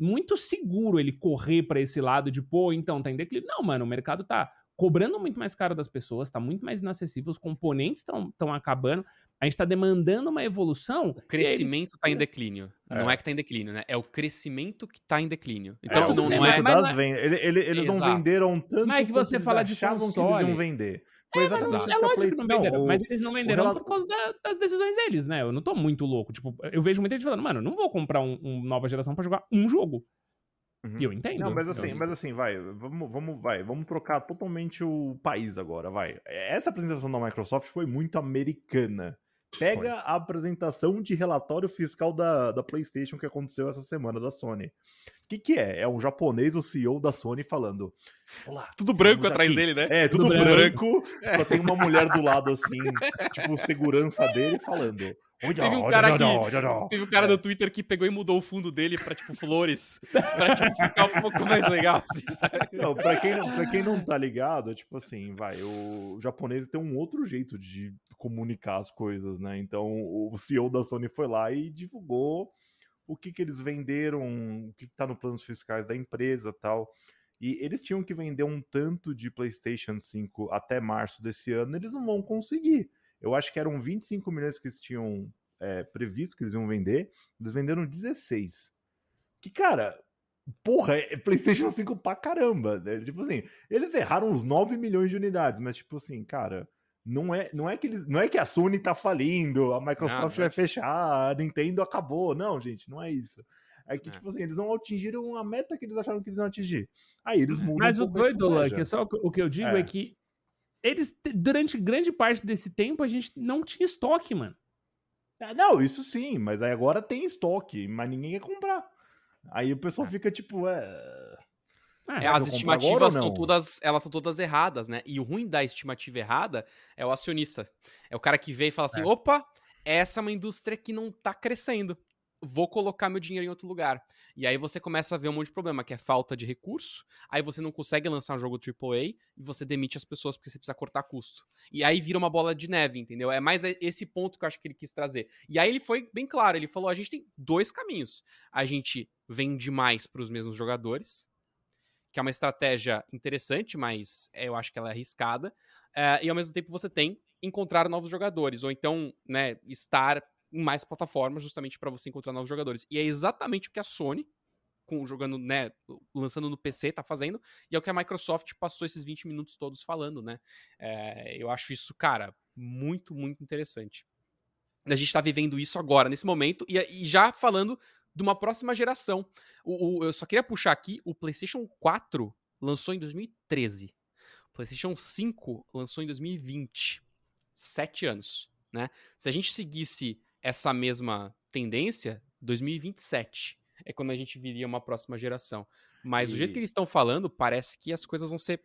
muito seguro ele correr para esse lado de, pô, então tá em declínio. Não, mano, o mercado tá cobrando muito mais caro das pessoas, tá muito mais inacessível, os componentes estão acabando, a gente tá demandando uma evolução. O crescimento eles... tá em declínio. É. Não é que tá em declínio, né? É o crescimento que tá em declínio. Então é, não, não é. Das vend... ele, ele, eles não venderam tanto. Mas é que você fala de console. que eles iam vender. Foi é, mas, é lógico que não venderam, mas eles não venderam relato... por causa da, das decisões deles, né? Eu não tô muito louco. Tipo, eu vejo muita gente falando, mano, não vou comprar um, um nova geração pra jogar um jogo. Uhum. E eu entendo. Não, mas assim, mas assim, vai, vamos, vamos, vai, vamos trocar totalmente o país agora, vai. Essa apresentação da Microsoft foi muito americana. Pega foi. a apresentação de relatório fiscal da, da PlayStation que aconteceu essa semana da Sony que, que é? É um japonês, o CEO da Sony, falando. Olá. Tudo branco atrás aqui. dele, né? É, tudo, tudo branco. branco é. Só tem uma mulher do lado, assim, tipo, segurança dele, falando. Teve um cara que, teve um cara no Twitter que pegou e mudou o fundo dele pra, tipo, flores. pra, tipo, ficar um pouco mais legal, assim? Não, pra quem não, pra quem não tá ligado, tipo assim, vai, o japonês tem um outro jeito de comunicar as coisas, né? Então, o CEO da Sony foi lá e divulgou o que, que eles venderam, o que está no planos fiscais da empresa tal. E eles tinham que vender um tanto de PlayStation 5 até março desse ano, eles não vão conseguir. Eu acho que eram 25 milhões que eles tinham é, previsto que eles iam vender, eles venderam 16. Que, cara, porra, é PlayStation 5 pra caramba. Né? Tipo assim, eles erraram uns 9 milhões de unidades, mas, tipo assim, cara, não é, não é que eles, não é que a Sony tá falindo, a Microsoft não, vai fechar, a Nintendo acabou. Não, gente, não é isso. É que, é. tipo assim, eles não atingiram a meta que eles acharam que eles iam atingir. Aí eles mudam Mas um o doido, Luck, só o que eu digo é. é. que eles, durante grande parte desse tempo, a gente não tinha estoque, mano. É, não, isso sim, mas aí agora tem estoque, mas ninguém quer comprar. Aí o pessoal é. fica tipo, é. É, as estimativas são todas, elas são todas erradas, né? E o ruim da estimativa errada é o acionista. É o cara que vê e fala assim: é. opa, essa é uma indústria que não tá crescendo. Vou colocar meu dinheiro em outro lugar. E aí você começa a ver um monte de problema, que é falta de recurso. Aí você não consegue lançar um jogo AAA e você demite as pessoas porque você precisa cortar custo. E aí vira uma bola de neve, entendeu? É mais esse ponto que eu acho que ele quis trazer. E aí ele foi bem claro, ele falou: a gente tem dois caminhos. A gente vende mais para os mesmos jogadores, que é uma estratégia interessante, mas eu acho que ela é arriscada. Uh, e ao mesmo tempo você tem encontrar novos jogadores, ou então, né, estar em mais plataformas justamente para você encontrar novos jogadores. E é exatamente o que a Sony, com, jogando, né, lançando no PC, tá fazendo, e é o que a Microsoft passou esses 20 minutos todos falando, né? É, eu acho isso, cara, muito, muito interessante. A gente tá vivendo isso agora, nesse momento, e, e já falando de uma próxima geração. O, o, eu só queria puxar aqui, o PlayStation 4 lançou em 2013. O PlayStation 5 lançou em 2020. Sete anos, né? Se a gente seguisse essa mesma tendência, 2027 é quando a gente viria uma próxima geração. Mas e... do jeito que eles estão falando, parece que as coisas vão ser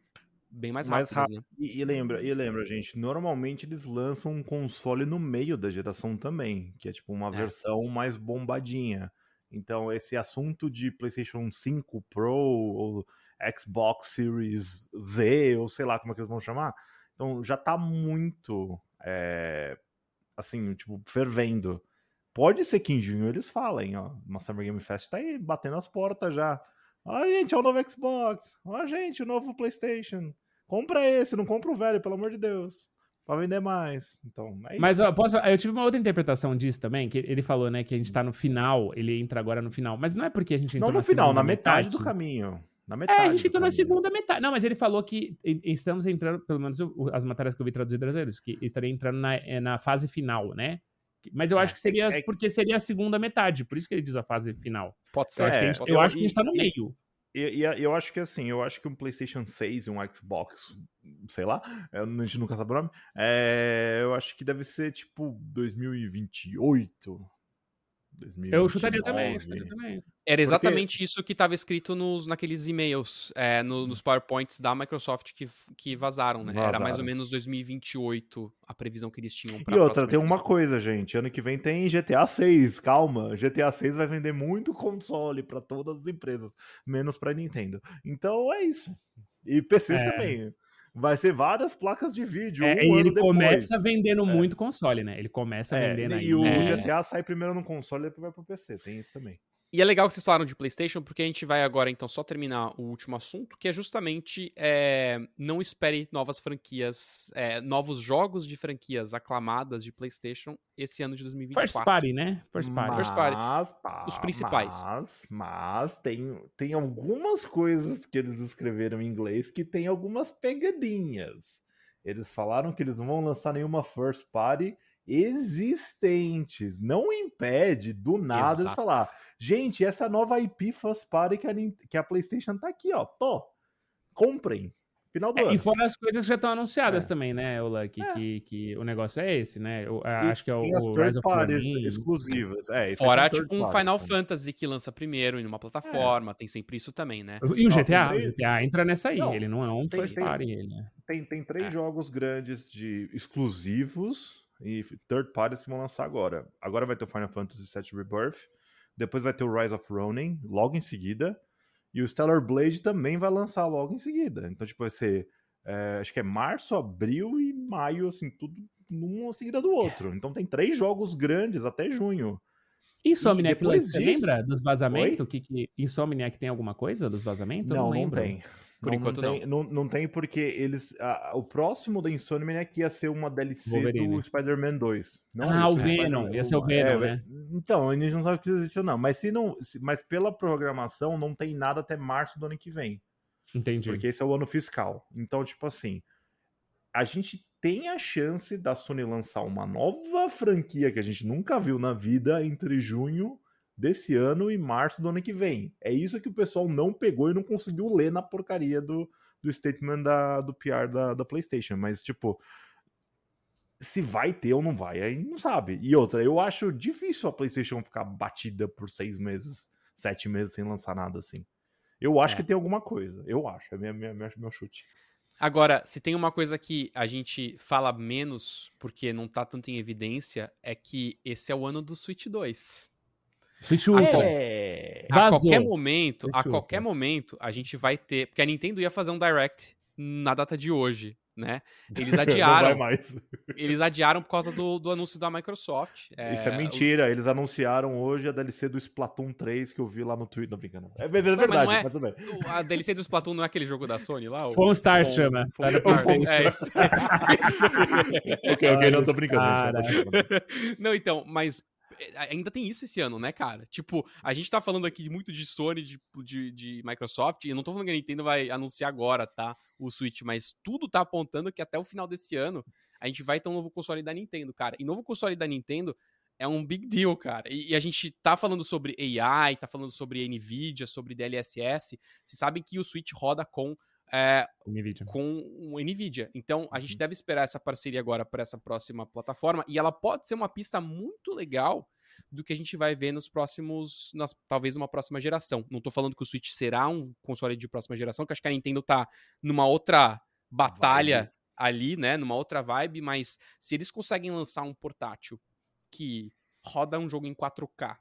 bem mais, mais rápidas. Rápido. Né? E, e, lembra, e lembra, gente, normalmente eles lançam um console no meio da geração também, que é tipo uma é. versão mais bombadinha. Então, esse assunto de PlayStation 5 Pro ou Xbox Series Z, ou sei lá como é que eles vão chamar, então já tá muito, é, assim, tipo, fervendo. Pode ser que em junho eles falem, ó, uma Summer Game Fest tá aí batendo as portas já. Ó, gente, é o novo Xbox. Ó, gente, o novo PlayStation. Compra esse, não compra o velho, pelo amor de Deus para vender mais. Então, é Mas ó, posso, eu tive uma outra interpretação disso também, que ele falou, né, que a gente tá no final, ele entra agora no final, mas não é porque a gente entrou Não no final, na metade, metade, do caminho. Na metade. É, a gente entrou na segunda metade. Não, mas ele falou que estamos entrando, pelo menos as matérias que eu vi traduzidas eles, que estaria entrando na, é, na fase final, né? Mas eu é, acho que seria é, porque seria a segunda metade, por isso que ele diz a fase final. Pode ser. Eu acho que a gente, eu, eu acho que a gente tá no meio. E, e, eu acho que assim, eu acho que um PlayStation 6 e um Xbox, sei lá, a gente nunca sabe o nome, é, eu acho que deve ser tipo 2028. Eu chutaria também, chutaria também. Era exatamente Porque... isso que estava escrito nos, naqueles e-mails, é, no, nos PowerPoints da Microsoft que, que vazaram, né? Vazaram. Era mais ou menos 2028 a previsão que eles tinham pra E outra, tem uma coisa, gente. Ano que vem tem GTA 6, calma. GTA 6 vai vender muito console para todas as empresas, menos para Nintendo. Então é isso. E PCs é. também vai ser várias placas de vídeo. É, um e ele começa vendendo é. muito console, né? Ele começa é, vendendo E aí, o né? GTA sai primeiro no console e depois vai pro PC. Tem isso também. E é legal que vocês falaram de PlayStation, porque a gente vai agora então só terminar o último assunto, que é justamente é, não espere novas franquias, é, novos jogos de franquias aclamadas de PlayStation esse ano de 2024. First Party, né? First Party. Mas, First Party. Os principais. Mas, mas tem, tem algumas coisas que eles escreveram em inglês que tem algumas pegadinhas. Eles falaram que eles não vão lançar nenhuma First Party existentes. Não impede do nada de falar, gente, essa nova IP First Party que a, que a PlayStation tá aqui, ó. Tô. Comprem. Final do é, ano. E fora as coisas que já estão anunciadas é. também, né, o Lucky, é. que, que o negócio é esse, né? Eu, acho que é o, tem as third parties exclusivas. É, fora, tipo, um Final né? Fantasy que lança primeiro em uma plataforma, tem sempre isso também, né? E o GTA, três... o GTA entra nessa aí, não, ele não é um tem, first party, tem, né? Tem, tem três é. jogos grandes de exclusivos e third parties que vão lançar agora. Agora vai ter o Final Fantasy VII Rebirth, depois vai ter o Rise of Ronin, logo em seguida, e o Stellar Blade também vai lançar logo em seguida. Então, tipo, vai ser, é, acho que é março, abril e maio, assim, tudo um em seguida do outro. Então tem três jogos grandes até junho. Insomniac, você disso... lembra dos vazamentos? Que, que Insomniac tem alguma coisa dos vazamentos? Não, não, não tem. Por não, enquanto não tem, não. não. tem porque eles. o próximo da Insomniac ia ser uma DLC Wolverine. do Spider-Man 2. Não, ah, o Venom. Ia ser o Venom, é, né? Então, a gente não sabe se existe ou não. Mas, se não se, mas pela programação, não tem nada até março do ano que vem. Entendi. Porque esse é o ano fiscal. Então, tipo assim. A gente tem a chance da Sony lançar uma nova franquia que a gente nunca viu na vida entre junho desse ano e março do ano que vem. É isso que o pessoal não pegou e não conseguiu ler na porcaria do, do statement da, do PR da, da PlayStation. Mas, tipo, se vai ter ou não vai, aí não sabe. E outra, eu acho difícil a PlayStation ficar batida por seis meses, sete meses sem lançar nada assim. Eu acho é. que tem alguma coisa. Eu acho, é minha, minha, minha, meu chute. Agora, se tem uma coisa que a gente fala menos, porque não tá tanto em evidência, é que esse é o ano do Switch 2. Switch Ultra. É... A qualquer momento, Switch a qualquer Ultra. momento, a gente vai ter. Porque a Nintendo ia fazer um Direct na data de hoje, né? Eles adiaram. eles adiaram por causa do, do anúncio da Microsoft. É, Isso é mentira. Eles anunciaram hoje a DLC do Splatoon 3 que eu vi lá no Twitter. Não, brincando. É verdade, não, mas, não é, mas A DLC do Splatoon não é aquele jogo da Sony lá? Foi um Star chama. Tá é isso. ok, ok, não tô brincando. não, então, mas é, ainda tem isso esse ano, né, cara? Tipo, a gente tá falando aqui muito de Sony, de, de, de, Microsoft, e eu não tô falando que a Nintendo vai anunciar agora, tá? O Switch, mas tudo tá apontando que até o final desse ano a gente vai ter um novo console da Nintendo, cara. E novo console da Nintendo é um big deal, cara. E, e, a gente tá falando sobre AI, tá falando sobre NVIDIA, sobre DLSS. Vocês sabem que o Switch roda com é, com o NVIDIA. Então, a uhum. gente deve esperar essa parceria agora para essa próxima plataforma e ela pode ser uma pista muito legal do que a gente vai ver nos próximos, nas, talvez uma próxima geração. Não estou falando que o Switch será um console de próxima geração, que acho que a Nintendo tá numa outra batalha vibe. ali, né, numa outra vibe, mas se eles conseguem lançar um portátil que roda um jogo em 4K,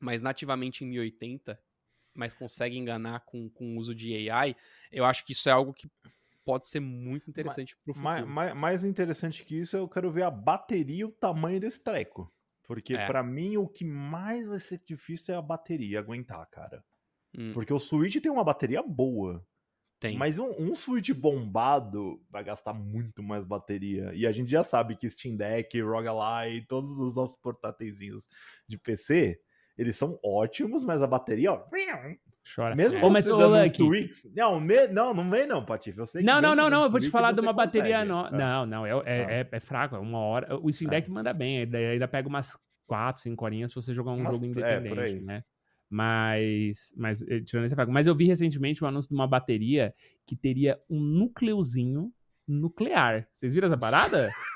mas nativamente em 1080, mas consegue enganar com, com o uso de AI, eu acho que isso é algo que pode ser muito interessante para o futuro. Mais, mais, interessante que isso, eu quero ver a bateria e o tamanho desse treco. Porque é. para mim o que mais vai ser difícil é a bateria aguentar, cara. Hum. Porque o Switch tem uma bateria boa. Tem. Mas um, um Switch bombado vai gastar muito mais bateria. E a gente já sabe que Steam Deck, ROG Ally, todos os nossos portáteis de PC eles são ótimos, mas a bateria, ó. Chora. Mesmo é. você dando uns tweaks. Não, me... não, não vem não, Patife. Eu sei não, não, não, não. Eu vou te falar de uma bateria. No... Não, não. É, é, é, é fraco. É uma hora. O Steam Deck manda bem. Ainda pega umas 4, 5 horinhas se você jogar um jogo independente, né? Mas, mas, eh, tirando esse fraco. Mas eu vi recentemente o um anúncio de uma bateria que teria um núcleozinho nuclear. Vocês viram essa parada?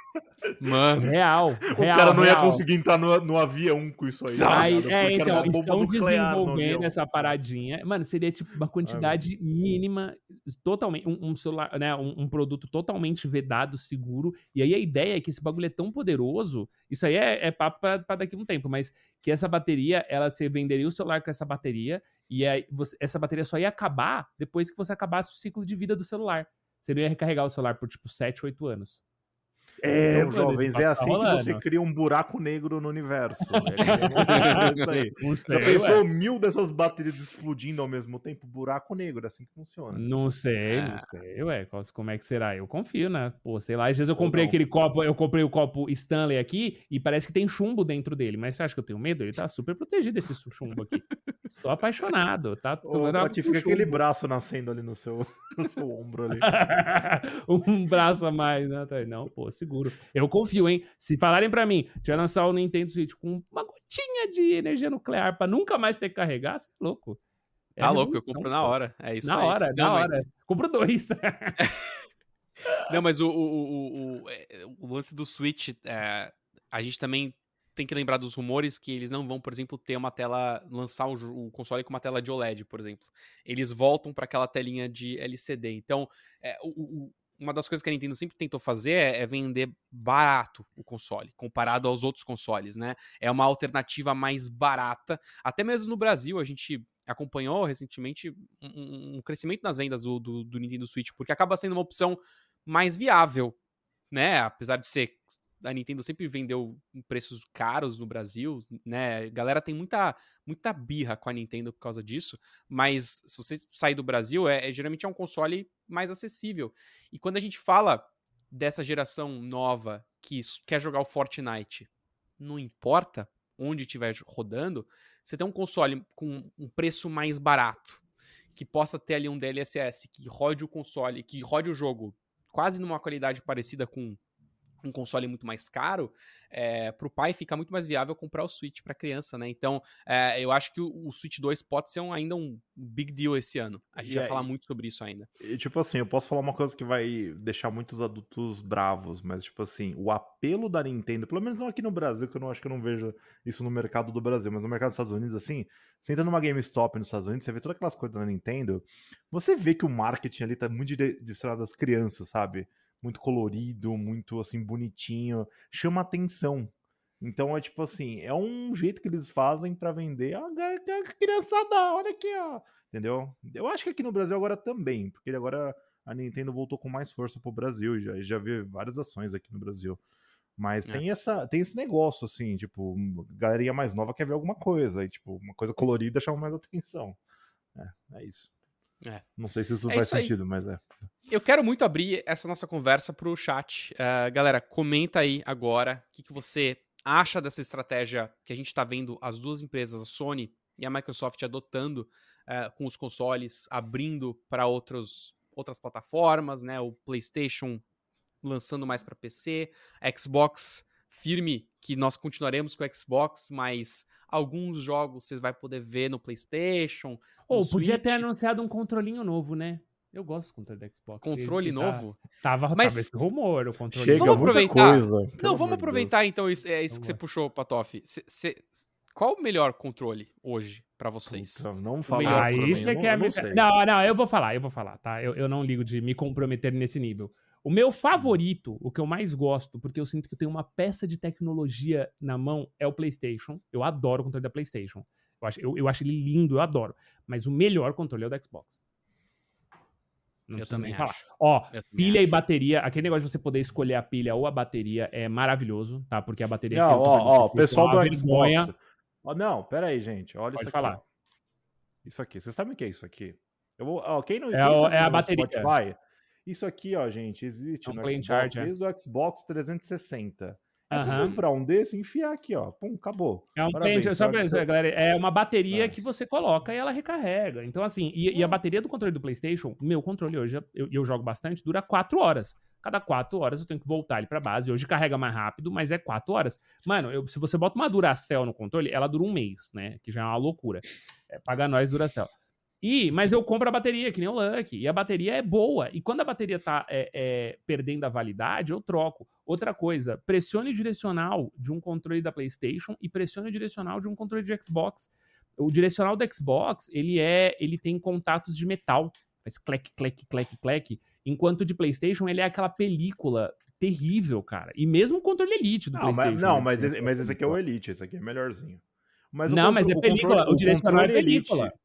Mano. Real. O real, cara não ia real. conseguir entrar no, no avião com isso aí. tá Aí, ligado? é, então, estão desenvolvendo essa paradinha. Mano, seria tipo uma quantidade mínima, totalmente, um, um celular, né, um, um produto totalmente vedado, seguro. E aí a ideia é que esse bagulho é tão poderoso, isso aí é, é papo pra, pra daqui a um tempo, mas que essa bateria, ela você venderia o celular com essa bateria, e aí você- essa bateria só ia acabar depois que você acabasse o ciclo de vida do celular. Você não ia recarregar o celular por tipo 7, 8 anos. Então, mano, jovens, é tá assim que você cria um buraco negro no universo. É isso aí. Não Já pensou ué. mil dessas baterias explodindo ao mesmo tempo? Buraco negro, é assim que funciona. Não sei, não Ah. sei, ué. Como é que será? Eu confio, né? Pô, sei lá. Às vezes eu comprei não. aquele copo, eu comprei o copo Stanley aqui e parece que tem chumbo dentro dele. Mas você acha que eu tenho medo? Ele tá super protegido esse chumbo aqui. Estou apaixonado, tá? Ô, Pati, fica aquele braço nascendo ali no seu, no seu ombro ali. um braço a mais, né? Tá, Não, pô, seguro. Eu confio, hein? Se falarem pra mim, já lançar o Nintendo Switch com uma gotinha de energia nuclear pra nunca mais ter que carregar, você é louco. É Tá louco, eu compro na hora. É isso Na aí. hora, Não, na mas- hora. Compro dois. Não, mas o, o, o, o, é, o lance do Switch, é, a gente também tem que lembrar dos rumores que eles não vão, por exemplo, ter uma tela, lançar o, o console com uma tela de OLED, por exemplo. Eles voltam para aquela telinha de LCD. Então, é, o- uma das coisas que a Nintendo sempre tentou fazer é, é vender barato o console, comparado aos outros consoles, né? É uma alternativa mais barata. Até mesmo no Brasil, a gente acompanhou recentemente um, um- crescimento nas vendas do, do, do Nintendo Switch, porque acaba sendo uma opção mais viável, né? Apesar de ser a Nintendo sempre vendeu preços caros no Brasil, né? A galera tem muita muita birra com a Nintendo por causa disso, mas se você sair do Brasil, é, é- geralmente é um console mais acessível. E quando a gente fala dessa geração nova que quer jogar o Fortnite, não importa onde estiver rodando, você tem um console com um preço mais barato, que possa ter ali um DLSS, que rode o console, que rode o jogo quase numa qualidade parecida com um console muito mais caro, é, pro pai fica muito mais viável comprar o Switch pra criança, né? Então, é, eu acho que o, o Switch 2 pode ser um- ainda um big deal esse ano. A gente E vai falar muito sobre isso ainda. E, tipo assim, eu posso falar uma coisa que vai deixar muitos adultos bravos, mas, tipo assim, o apelo da Nintendo, pelo menos não aqui no Brasil, que eu não acho que eu não vejo isso no mercado do Brasil, mas no mercado dos Estados Unidos, assim, você entra numa GameStop nos Estados Unidos, você vê todas aquelas coisas da Nintendo, você vê que o marketing ali tá muito dire- direcionado às crianças, sabe? Muito colorido, muito, assim, bonitinho, chama atenção. Então é tipo assim, é um jeito que eles fazem pra vender a, a, a criançada, olha aqui, ó. Entendeu? Eu acho que aqui no Brasil agora também, porque agora a Nintendo voltou com mais força pro Brasil, já, já vi várias ações aqui no Brasil. Mas É. tem, essa, tem esse negócio, assim, tipo, galerinha mais nova quer ver alguma coisa, e tipo, uma coisa colorida chama mais atenção. É, é isso. É. Não sei se isso É faz isso sentido, mas é. Eu quero muito abrir essa nossa conversa pro chat. Eh, galera, comenta aí agora o que, que você acha dessa estratégia que a gente tá vendo as duas empresas, a Sony e a Microsoft, adotando eh, com os consoles, abrindo para outras plataformas, né? O PlayStation lançando mais para PC, Xbox firme que nós continuaremos com o Xbox, mas alguns jogos você vai poder ver no PlayStation. Ou no podia ter anunciado um controlinho novo, né? Eu gosto do controle da Xbox. Controle tá- novo. Tava, Mas- tava esse rumor, o controle. Chega Vamos muita aproveitar. coisa. Não, vamos aproveitar então isso, é isso Eu que você puxou, Patoff. Cê- cê- qual o melhor controle hoje pra Deus. vocês? Puta, não fala melhor isso mim, você eu não-. Não, não, eu vou falar, eu vou falar, tá? Eu, eu não ligo de me comprometer nesse nível. O meu favorito, o que eu mais gosto, porque eu sinto que eu tenho uma peça de tecnologia na mão, é o PlayStation. Eu adoro o controle da PlayStation. Eu acho, eu, eu acho ele lindo, eu adoro. Mas o melhor controle é o da Xbox. Não Eu também falar. acho. Ó, Eu pilha e acho. bateria, aquele negócio de você poder escolher a pilha ou a bateria é maravilhoso, tá? Porque a bateria Não, ó, ó, pessoal é uma do vergonha. Xbox. Ó, não, pera aí, gente. Olha Pode isso aqui. falar. Isso aqui. Vocês sabem o que é isso aqui? Eu vou, ó, quem não É quem o- é a bateria. Spotify, isso aqui, ó, gente, existe É um no play Xbox charger. desde o Xbox 360. É só Aham. comprar um desse enfiar aqui, ó. Pum, acabou. É um Parabéns, pente, só pra Isso- galera, é uma bateria É. que você coloca e ela recarrega. Então, assim, e, e a bateria do controle do PlayStation, meu controle hoje, eu, eu jogo bastante, dura 4 horas. Cada 4 horas eu tenho que voltar ele pra base. Hoje carrega mais rápido, mas é 4 horas. Mano, eu- se você bota uma Duracell no controle, ela dura um mês, né? Que já é uma loucura. É, paga nós Duracell. E, mas eu compro a bateria, que nem o Lucky. E a bateria é boa. E quando a bateria tá é, é, perdendo a validade, eu troco. Outra coisa, pressione o direcional de um controle da PlayStation e pressione o direcional de um controle de Xbox. O direcional do Xbox, ele é, ele tem contatos de metal. Faz clec, clec, clec, clec. Enquanto o de PlayStation, ele é aquela película terrível, cara. E mesmo o controle Elite do Não, PlayStation. mas, não, né? mas, esse, mas esse aqui é o Elite, esse aqui é melhorzinho. Mas o Não, mas é película, controle- o direcional é controle película. Elite,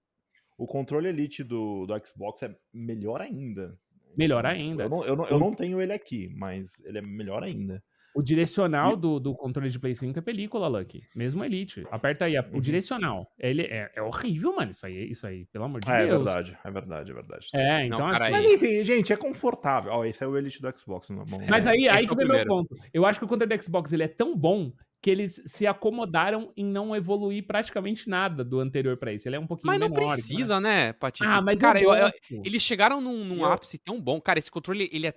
o controle Elite do, do Xbox é melhor ainda. Melhor Tipo, ainda. Eu não, eu, não, eu não tenho ele aqui, mas ele é melhor ainda. O direcional do, do controle de Play 5 é película, Lucky. Mesmo Elite. Aperta aí a- o Uhum. direcional. Ele é, é horrível, mano. Isso aí, isso aí, pelo amor de Ah, é Deus. verdade, é verdade, é verdade. É, Não, então cara, assim. Mas enfim, gente, é confortável. Ó, esse é o Elite do Xbox. Não, bom, Mas aí, esse aí é que o vem meu ponto. Eu acho que o controle do Xbox ele é tão bom que eles se acomodaram em não evoluir praticamente nada do anterior pra esse. Ele é um pouquinho Mas não menor. precisa, né, Patife? Ah, mas cara, eu, eu- eles chegaram num, num Eu- ápice tão bom. Cara, esse controle, ele é,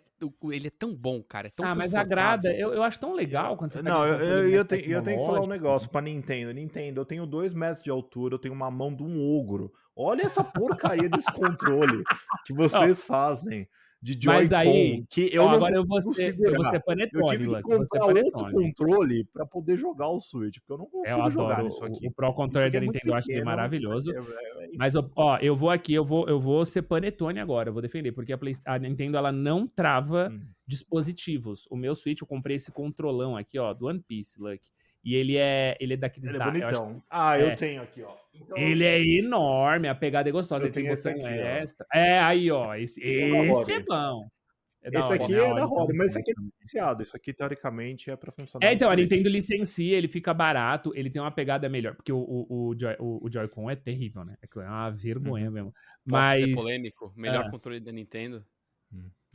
ele é tão bom, cara. É tão Ah, mas agrada. Eu, eu acho tão legal quando você tá Não, com eu, eu, tenho, eu tenho que falar um negócio pra Nintendo. Nintendo, eu tenho dois metros de altura, eu tenho uma mão de um ogro. Olha essa porcaria desse controle que vocês fazem de Mas Joy-Con, aí, que eu Ó, não agora eu vou consigo ser, eu vou segurar. ser Eu panetone, tive que. Eu vou ser comprar outro panetone. controle pra poder jogar o Switch, porque eu não consigo Eu jogar adoro nisso o, aqui. o Pro Isso Controller aqui da é Nintendo, eu acho ele pequeno, maravilhoso. isso aqui é- é- Mas, ó, eu vou aqui, eu vou, eu vou ser panetone agora, eu vou defender, porque a, Play- a Nintendo, ela não trava Hum. dispositivos. O meu Switch, eu comprei esse controlão aqui, ó, do One Piece, Lucky. E ele é, ele é daqueles Ele é da- eu acho bonitão. Ah, eu é. tenho aqui, ó. Então, Ele é enorme, a pegada é gostosa. Eu Ele tem tenho esse botão aqui, ó. extra. É, aí, ó. Esse, é esse Rory. é bom. É Esse hora, aqui da é hora, da Rory, mas esse aqui é licenciado. Isso aqui, teoricamente, é pra funcionar É, então, a. Nintendo licencia, ele fica barato, ele tem uma pegada melhor, porque o, o, o, Joy, o, o Joy-Con é terrível, né? É uma vergonha mesmo. Posso Mas. ser polêmico? Melhor Ah. controle da Nintendo?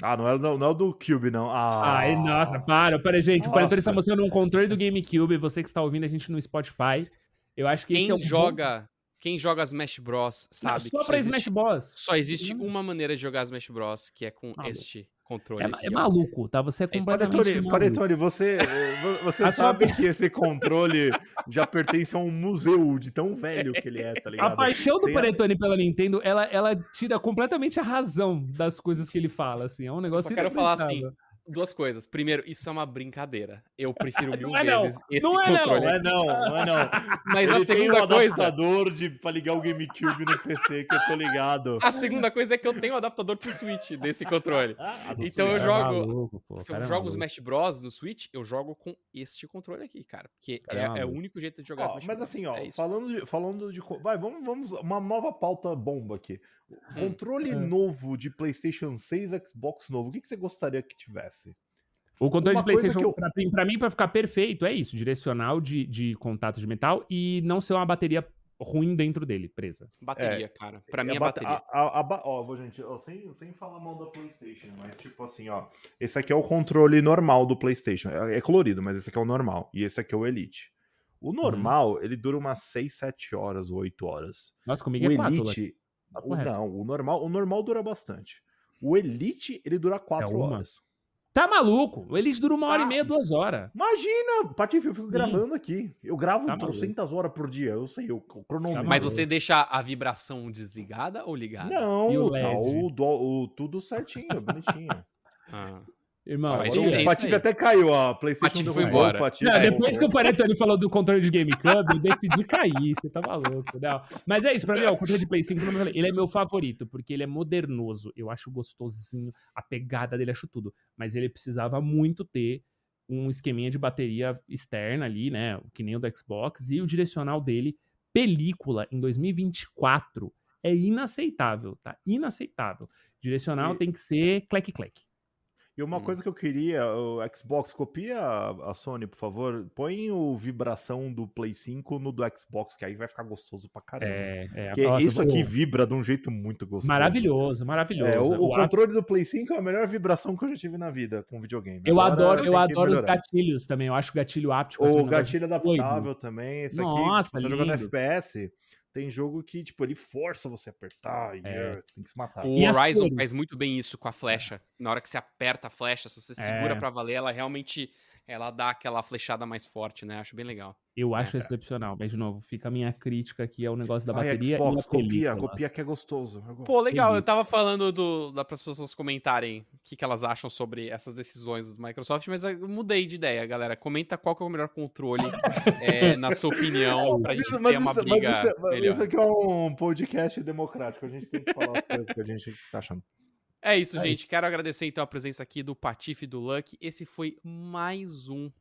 Ah, não é, não, não é o do Cube, não. Ah, Ai, nossa, para, para, gente. O Nossa. Panetone está mostrando um controle do GameCube. Você que está ouvindo a gente no Spotify. Eu acho que esse Quem é o joga, quem joga Smash Bros Não, sabe só que pra só Smash existe, Bros. só existe Não. uma maneira de jogar Smash Bros, que é com Maluco. este controle É, aqui, é maluco, tá? Você é isso. completamente Panetone, maluco. Panetone, você, você A sua- sabe que esse controle já pertence a um museu de tão velho que ele é, tá A ligado? paixão do Tem a- pela Nintendo, ela, ela tira completamente a razão das coisas que ele fala, assim. É um negócio só quero falar assim. Duas coisas. Primeiro, isso é uma brincadeira. Eu prefiro mil Não é não, vezes esse não é não. controle. Não é não, não é não. Mas ele a tem um segunda coisa. adaptador de, pra ligar o GameCube no PC, que eu tô ligado. A segunda coisa é que eu tenho o adaptador pro Switch desse controle. Ah, Então eu Switch. Jogo- é maluco, pô, Se eu é jogo maluco. Smash Bros no Switch, eu jogo com este controle aqui, cara. Porque é, o único jeito de jogar Ó, Smash mas Bros. assim, ó, É falando de, falando de. Vai, vamos, vamos. Uma nova pauta bomba aqui. Controle É. novo de PlayStation 6, Xbox novo. O que, que você gostaria que tivesse? O controle Uma de PlayStation, eu- pra, mim- pra ficar perfeito, é isso: direcional de, de contato de metal e não ser uma bateria ruim dentro dele, presa. Bateria, cara. Pra mim é bate- bateria. A, a- a ó, vou, gente, ó, sem, sem falar mal da PlayStation, mas tipo assim, ó. Esse aqui é o controle normal do PlayStation. É, é colorido, mas esse aqui é o normal. E esse aqui é o Elite. O normal, ele dura umas 6, 7 horas, 8 horas. Nossa, comigo O é. Elite. Tá o- não, o normal, o normal dura bastante. O Elite, ele dura 4 uma. horas. Tá maluco? O Elite dura uma hora Ah. e meia, duas horas. Imagina, Patife, eu fico Sim. gravando aqui. Eu gravo Tá 300 horas por dia, eu sei, o cronômetro. Mas maluco. você deixa a vibração desligada ou ligada? Não, E o tá o, do- o- tudo certinho, bonitinho. Ah. Irmão, é- o Patife até caiu, a PlayStation Patife foi embora. Patife Não, depois que o Panetone falou do controle de GameCube, eu decidi cair. Você tá maluco. Não. Mas é isso, pra mim, ó, o controle de Play 5, como eu falei, ele é meu favorito, porque ele é modernoso. Eu acho gostosinho, a pegada dele, acho tudo. Mas ele precisava muito ter um esqueminha de bateria externa ali, né? Que nem o do Xbox. E o direcional dele, película, em 2024, é inaceitável, tá? Inaceitável. Direcional E- tem que ser clec-clec. E uma Hum. coisa que eu queria, o Xbox, copia a Sony, por favor. Põe o vibração do Play 5 no do Xbox, que aí vai ficar gostoso pra caramba. É, é, Porque nossa, isso aqui vibra de um jeito muito gostoso. Maravilhoso, maravilhoso. É, o, o O controle do Play 5 é a melhor vibração que eu já tive na vida com videogame. Eu Agora adoro, eu adoro os gatilhos também. Eu acho o gatilho áptico. O gatilho doido. adaptável também. Esse aqui, Nossa, você jogando. FPS, tem jogo que, tipo, ele força você a apertar e É. é, você tem que se matar. O E Horizon faz muito bem isso com a flecha. Na hora que você aperta a flecha, se você segura É. pra valer, ela realmente ela dá aquela flechada mais forte, né? Acho bem legal. Eu É, acho cara. excepcional, mas de novo, fica a minha crítica aqui ao negócio da Vai, bateria Xbox, e a copia, película. copia que é gostoso. Pô, legal. Eu tava falando do, para as pessoas comentarem o que, que elas acham sobre essas decisões da Microsoft, mas eu mudei de ideia, galera. Comenta qual que é o melhor controle, é, na sua opinião, pra gente Isso- ter uma isso- briga isso, é- mas melhor. isso aqui é um podcast democrático. A gente tem que falar as coisas que a gente tá achando. É isso, É gente. Quero agradecer então a presença aqui do Patife e do Luck. Esse foi mais um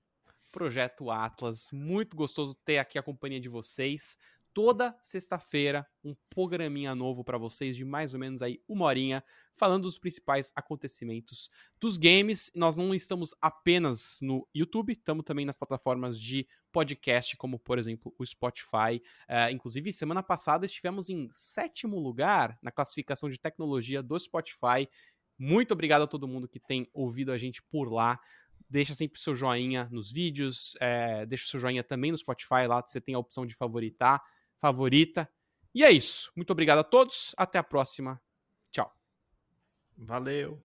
Projeto Atlas. Muito gostoso ter aqui a companhia de vocês. Toda sexta-feira, um programinha novo pra vocês de mais ou menos aí uma horinha, falando dos principais acontecimentos dos games. Nós não estamos apenas no YouTube, estamos também nas plataformas de podcast, como por exemplo o Spotify. É, inclusive, semana passada estivemos em sétimo lugar na classificação de tecnologia do Spotify. Muito obrigado a todo mundo que tem ouvido a gente por lá. Deixa sempre seu joinha nos vídeos, é, deixa seu joinha também no Spotify, lá você tem a opção de favoritar, favorita. E é isso. Muito obrigado a todos. Até a próxima. Tchau. Valeu.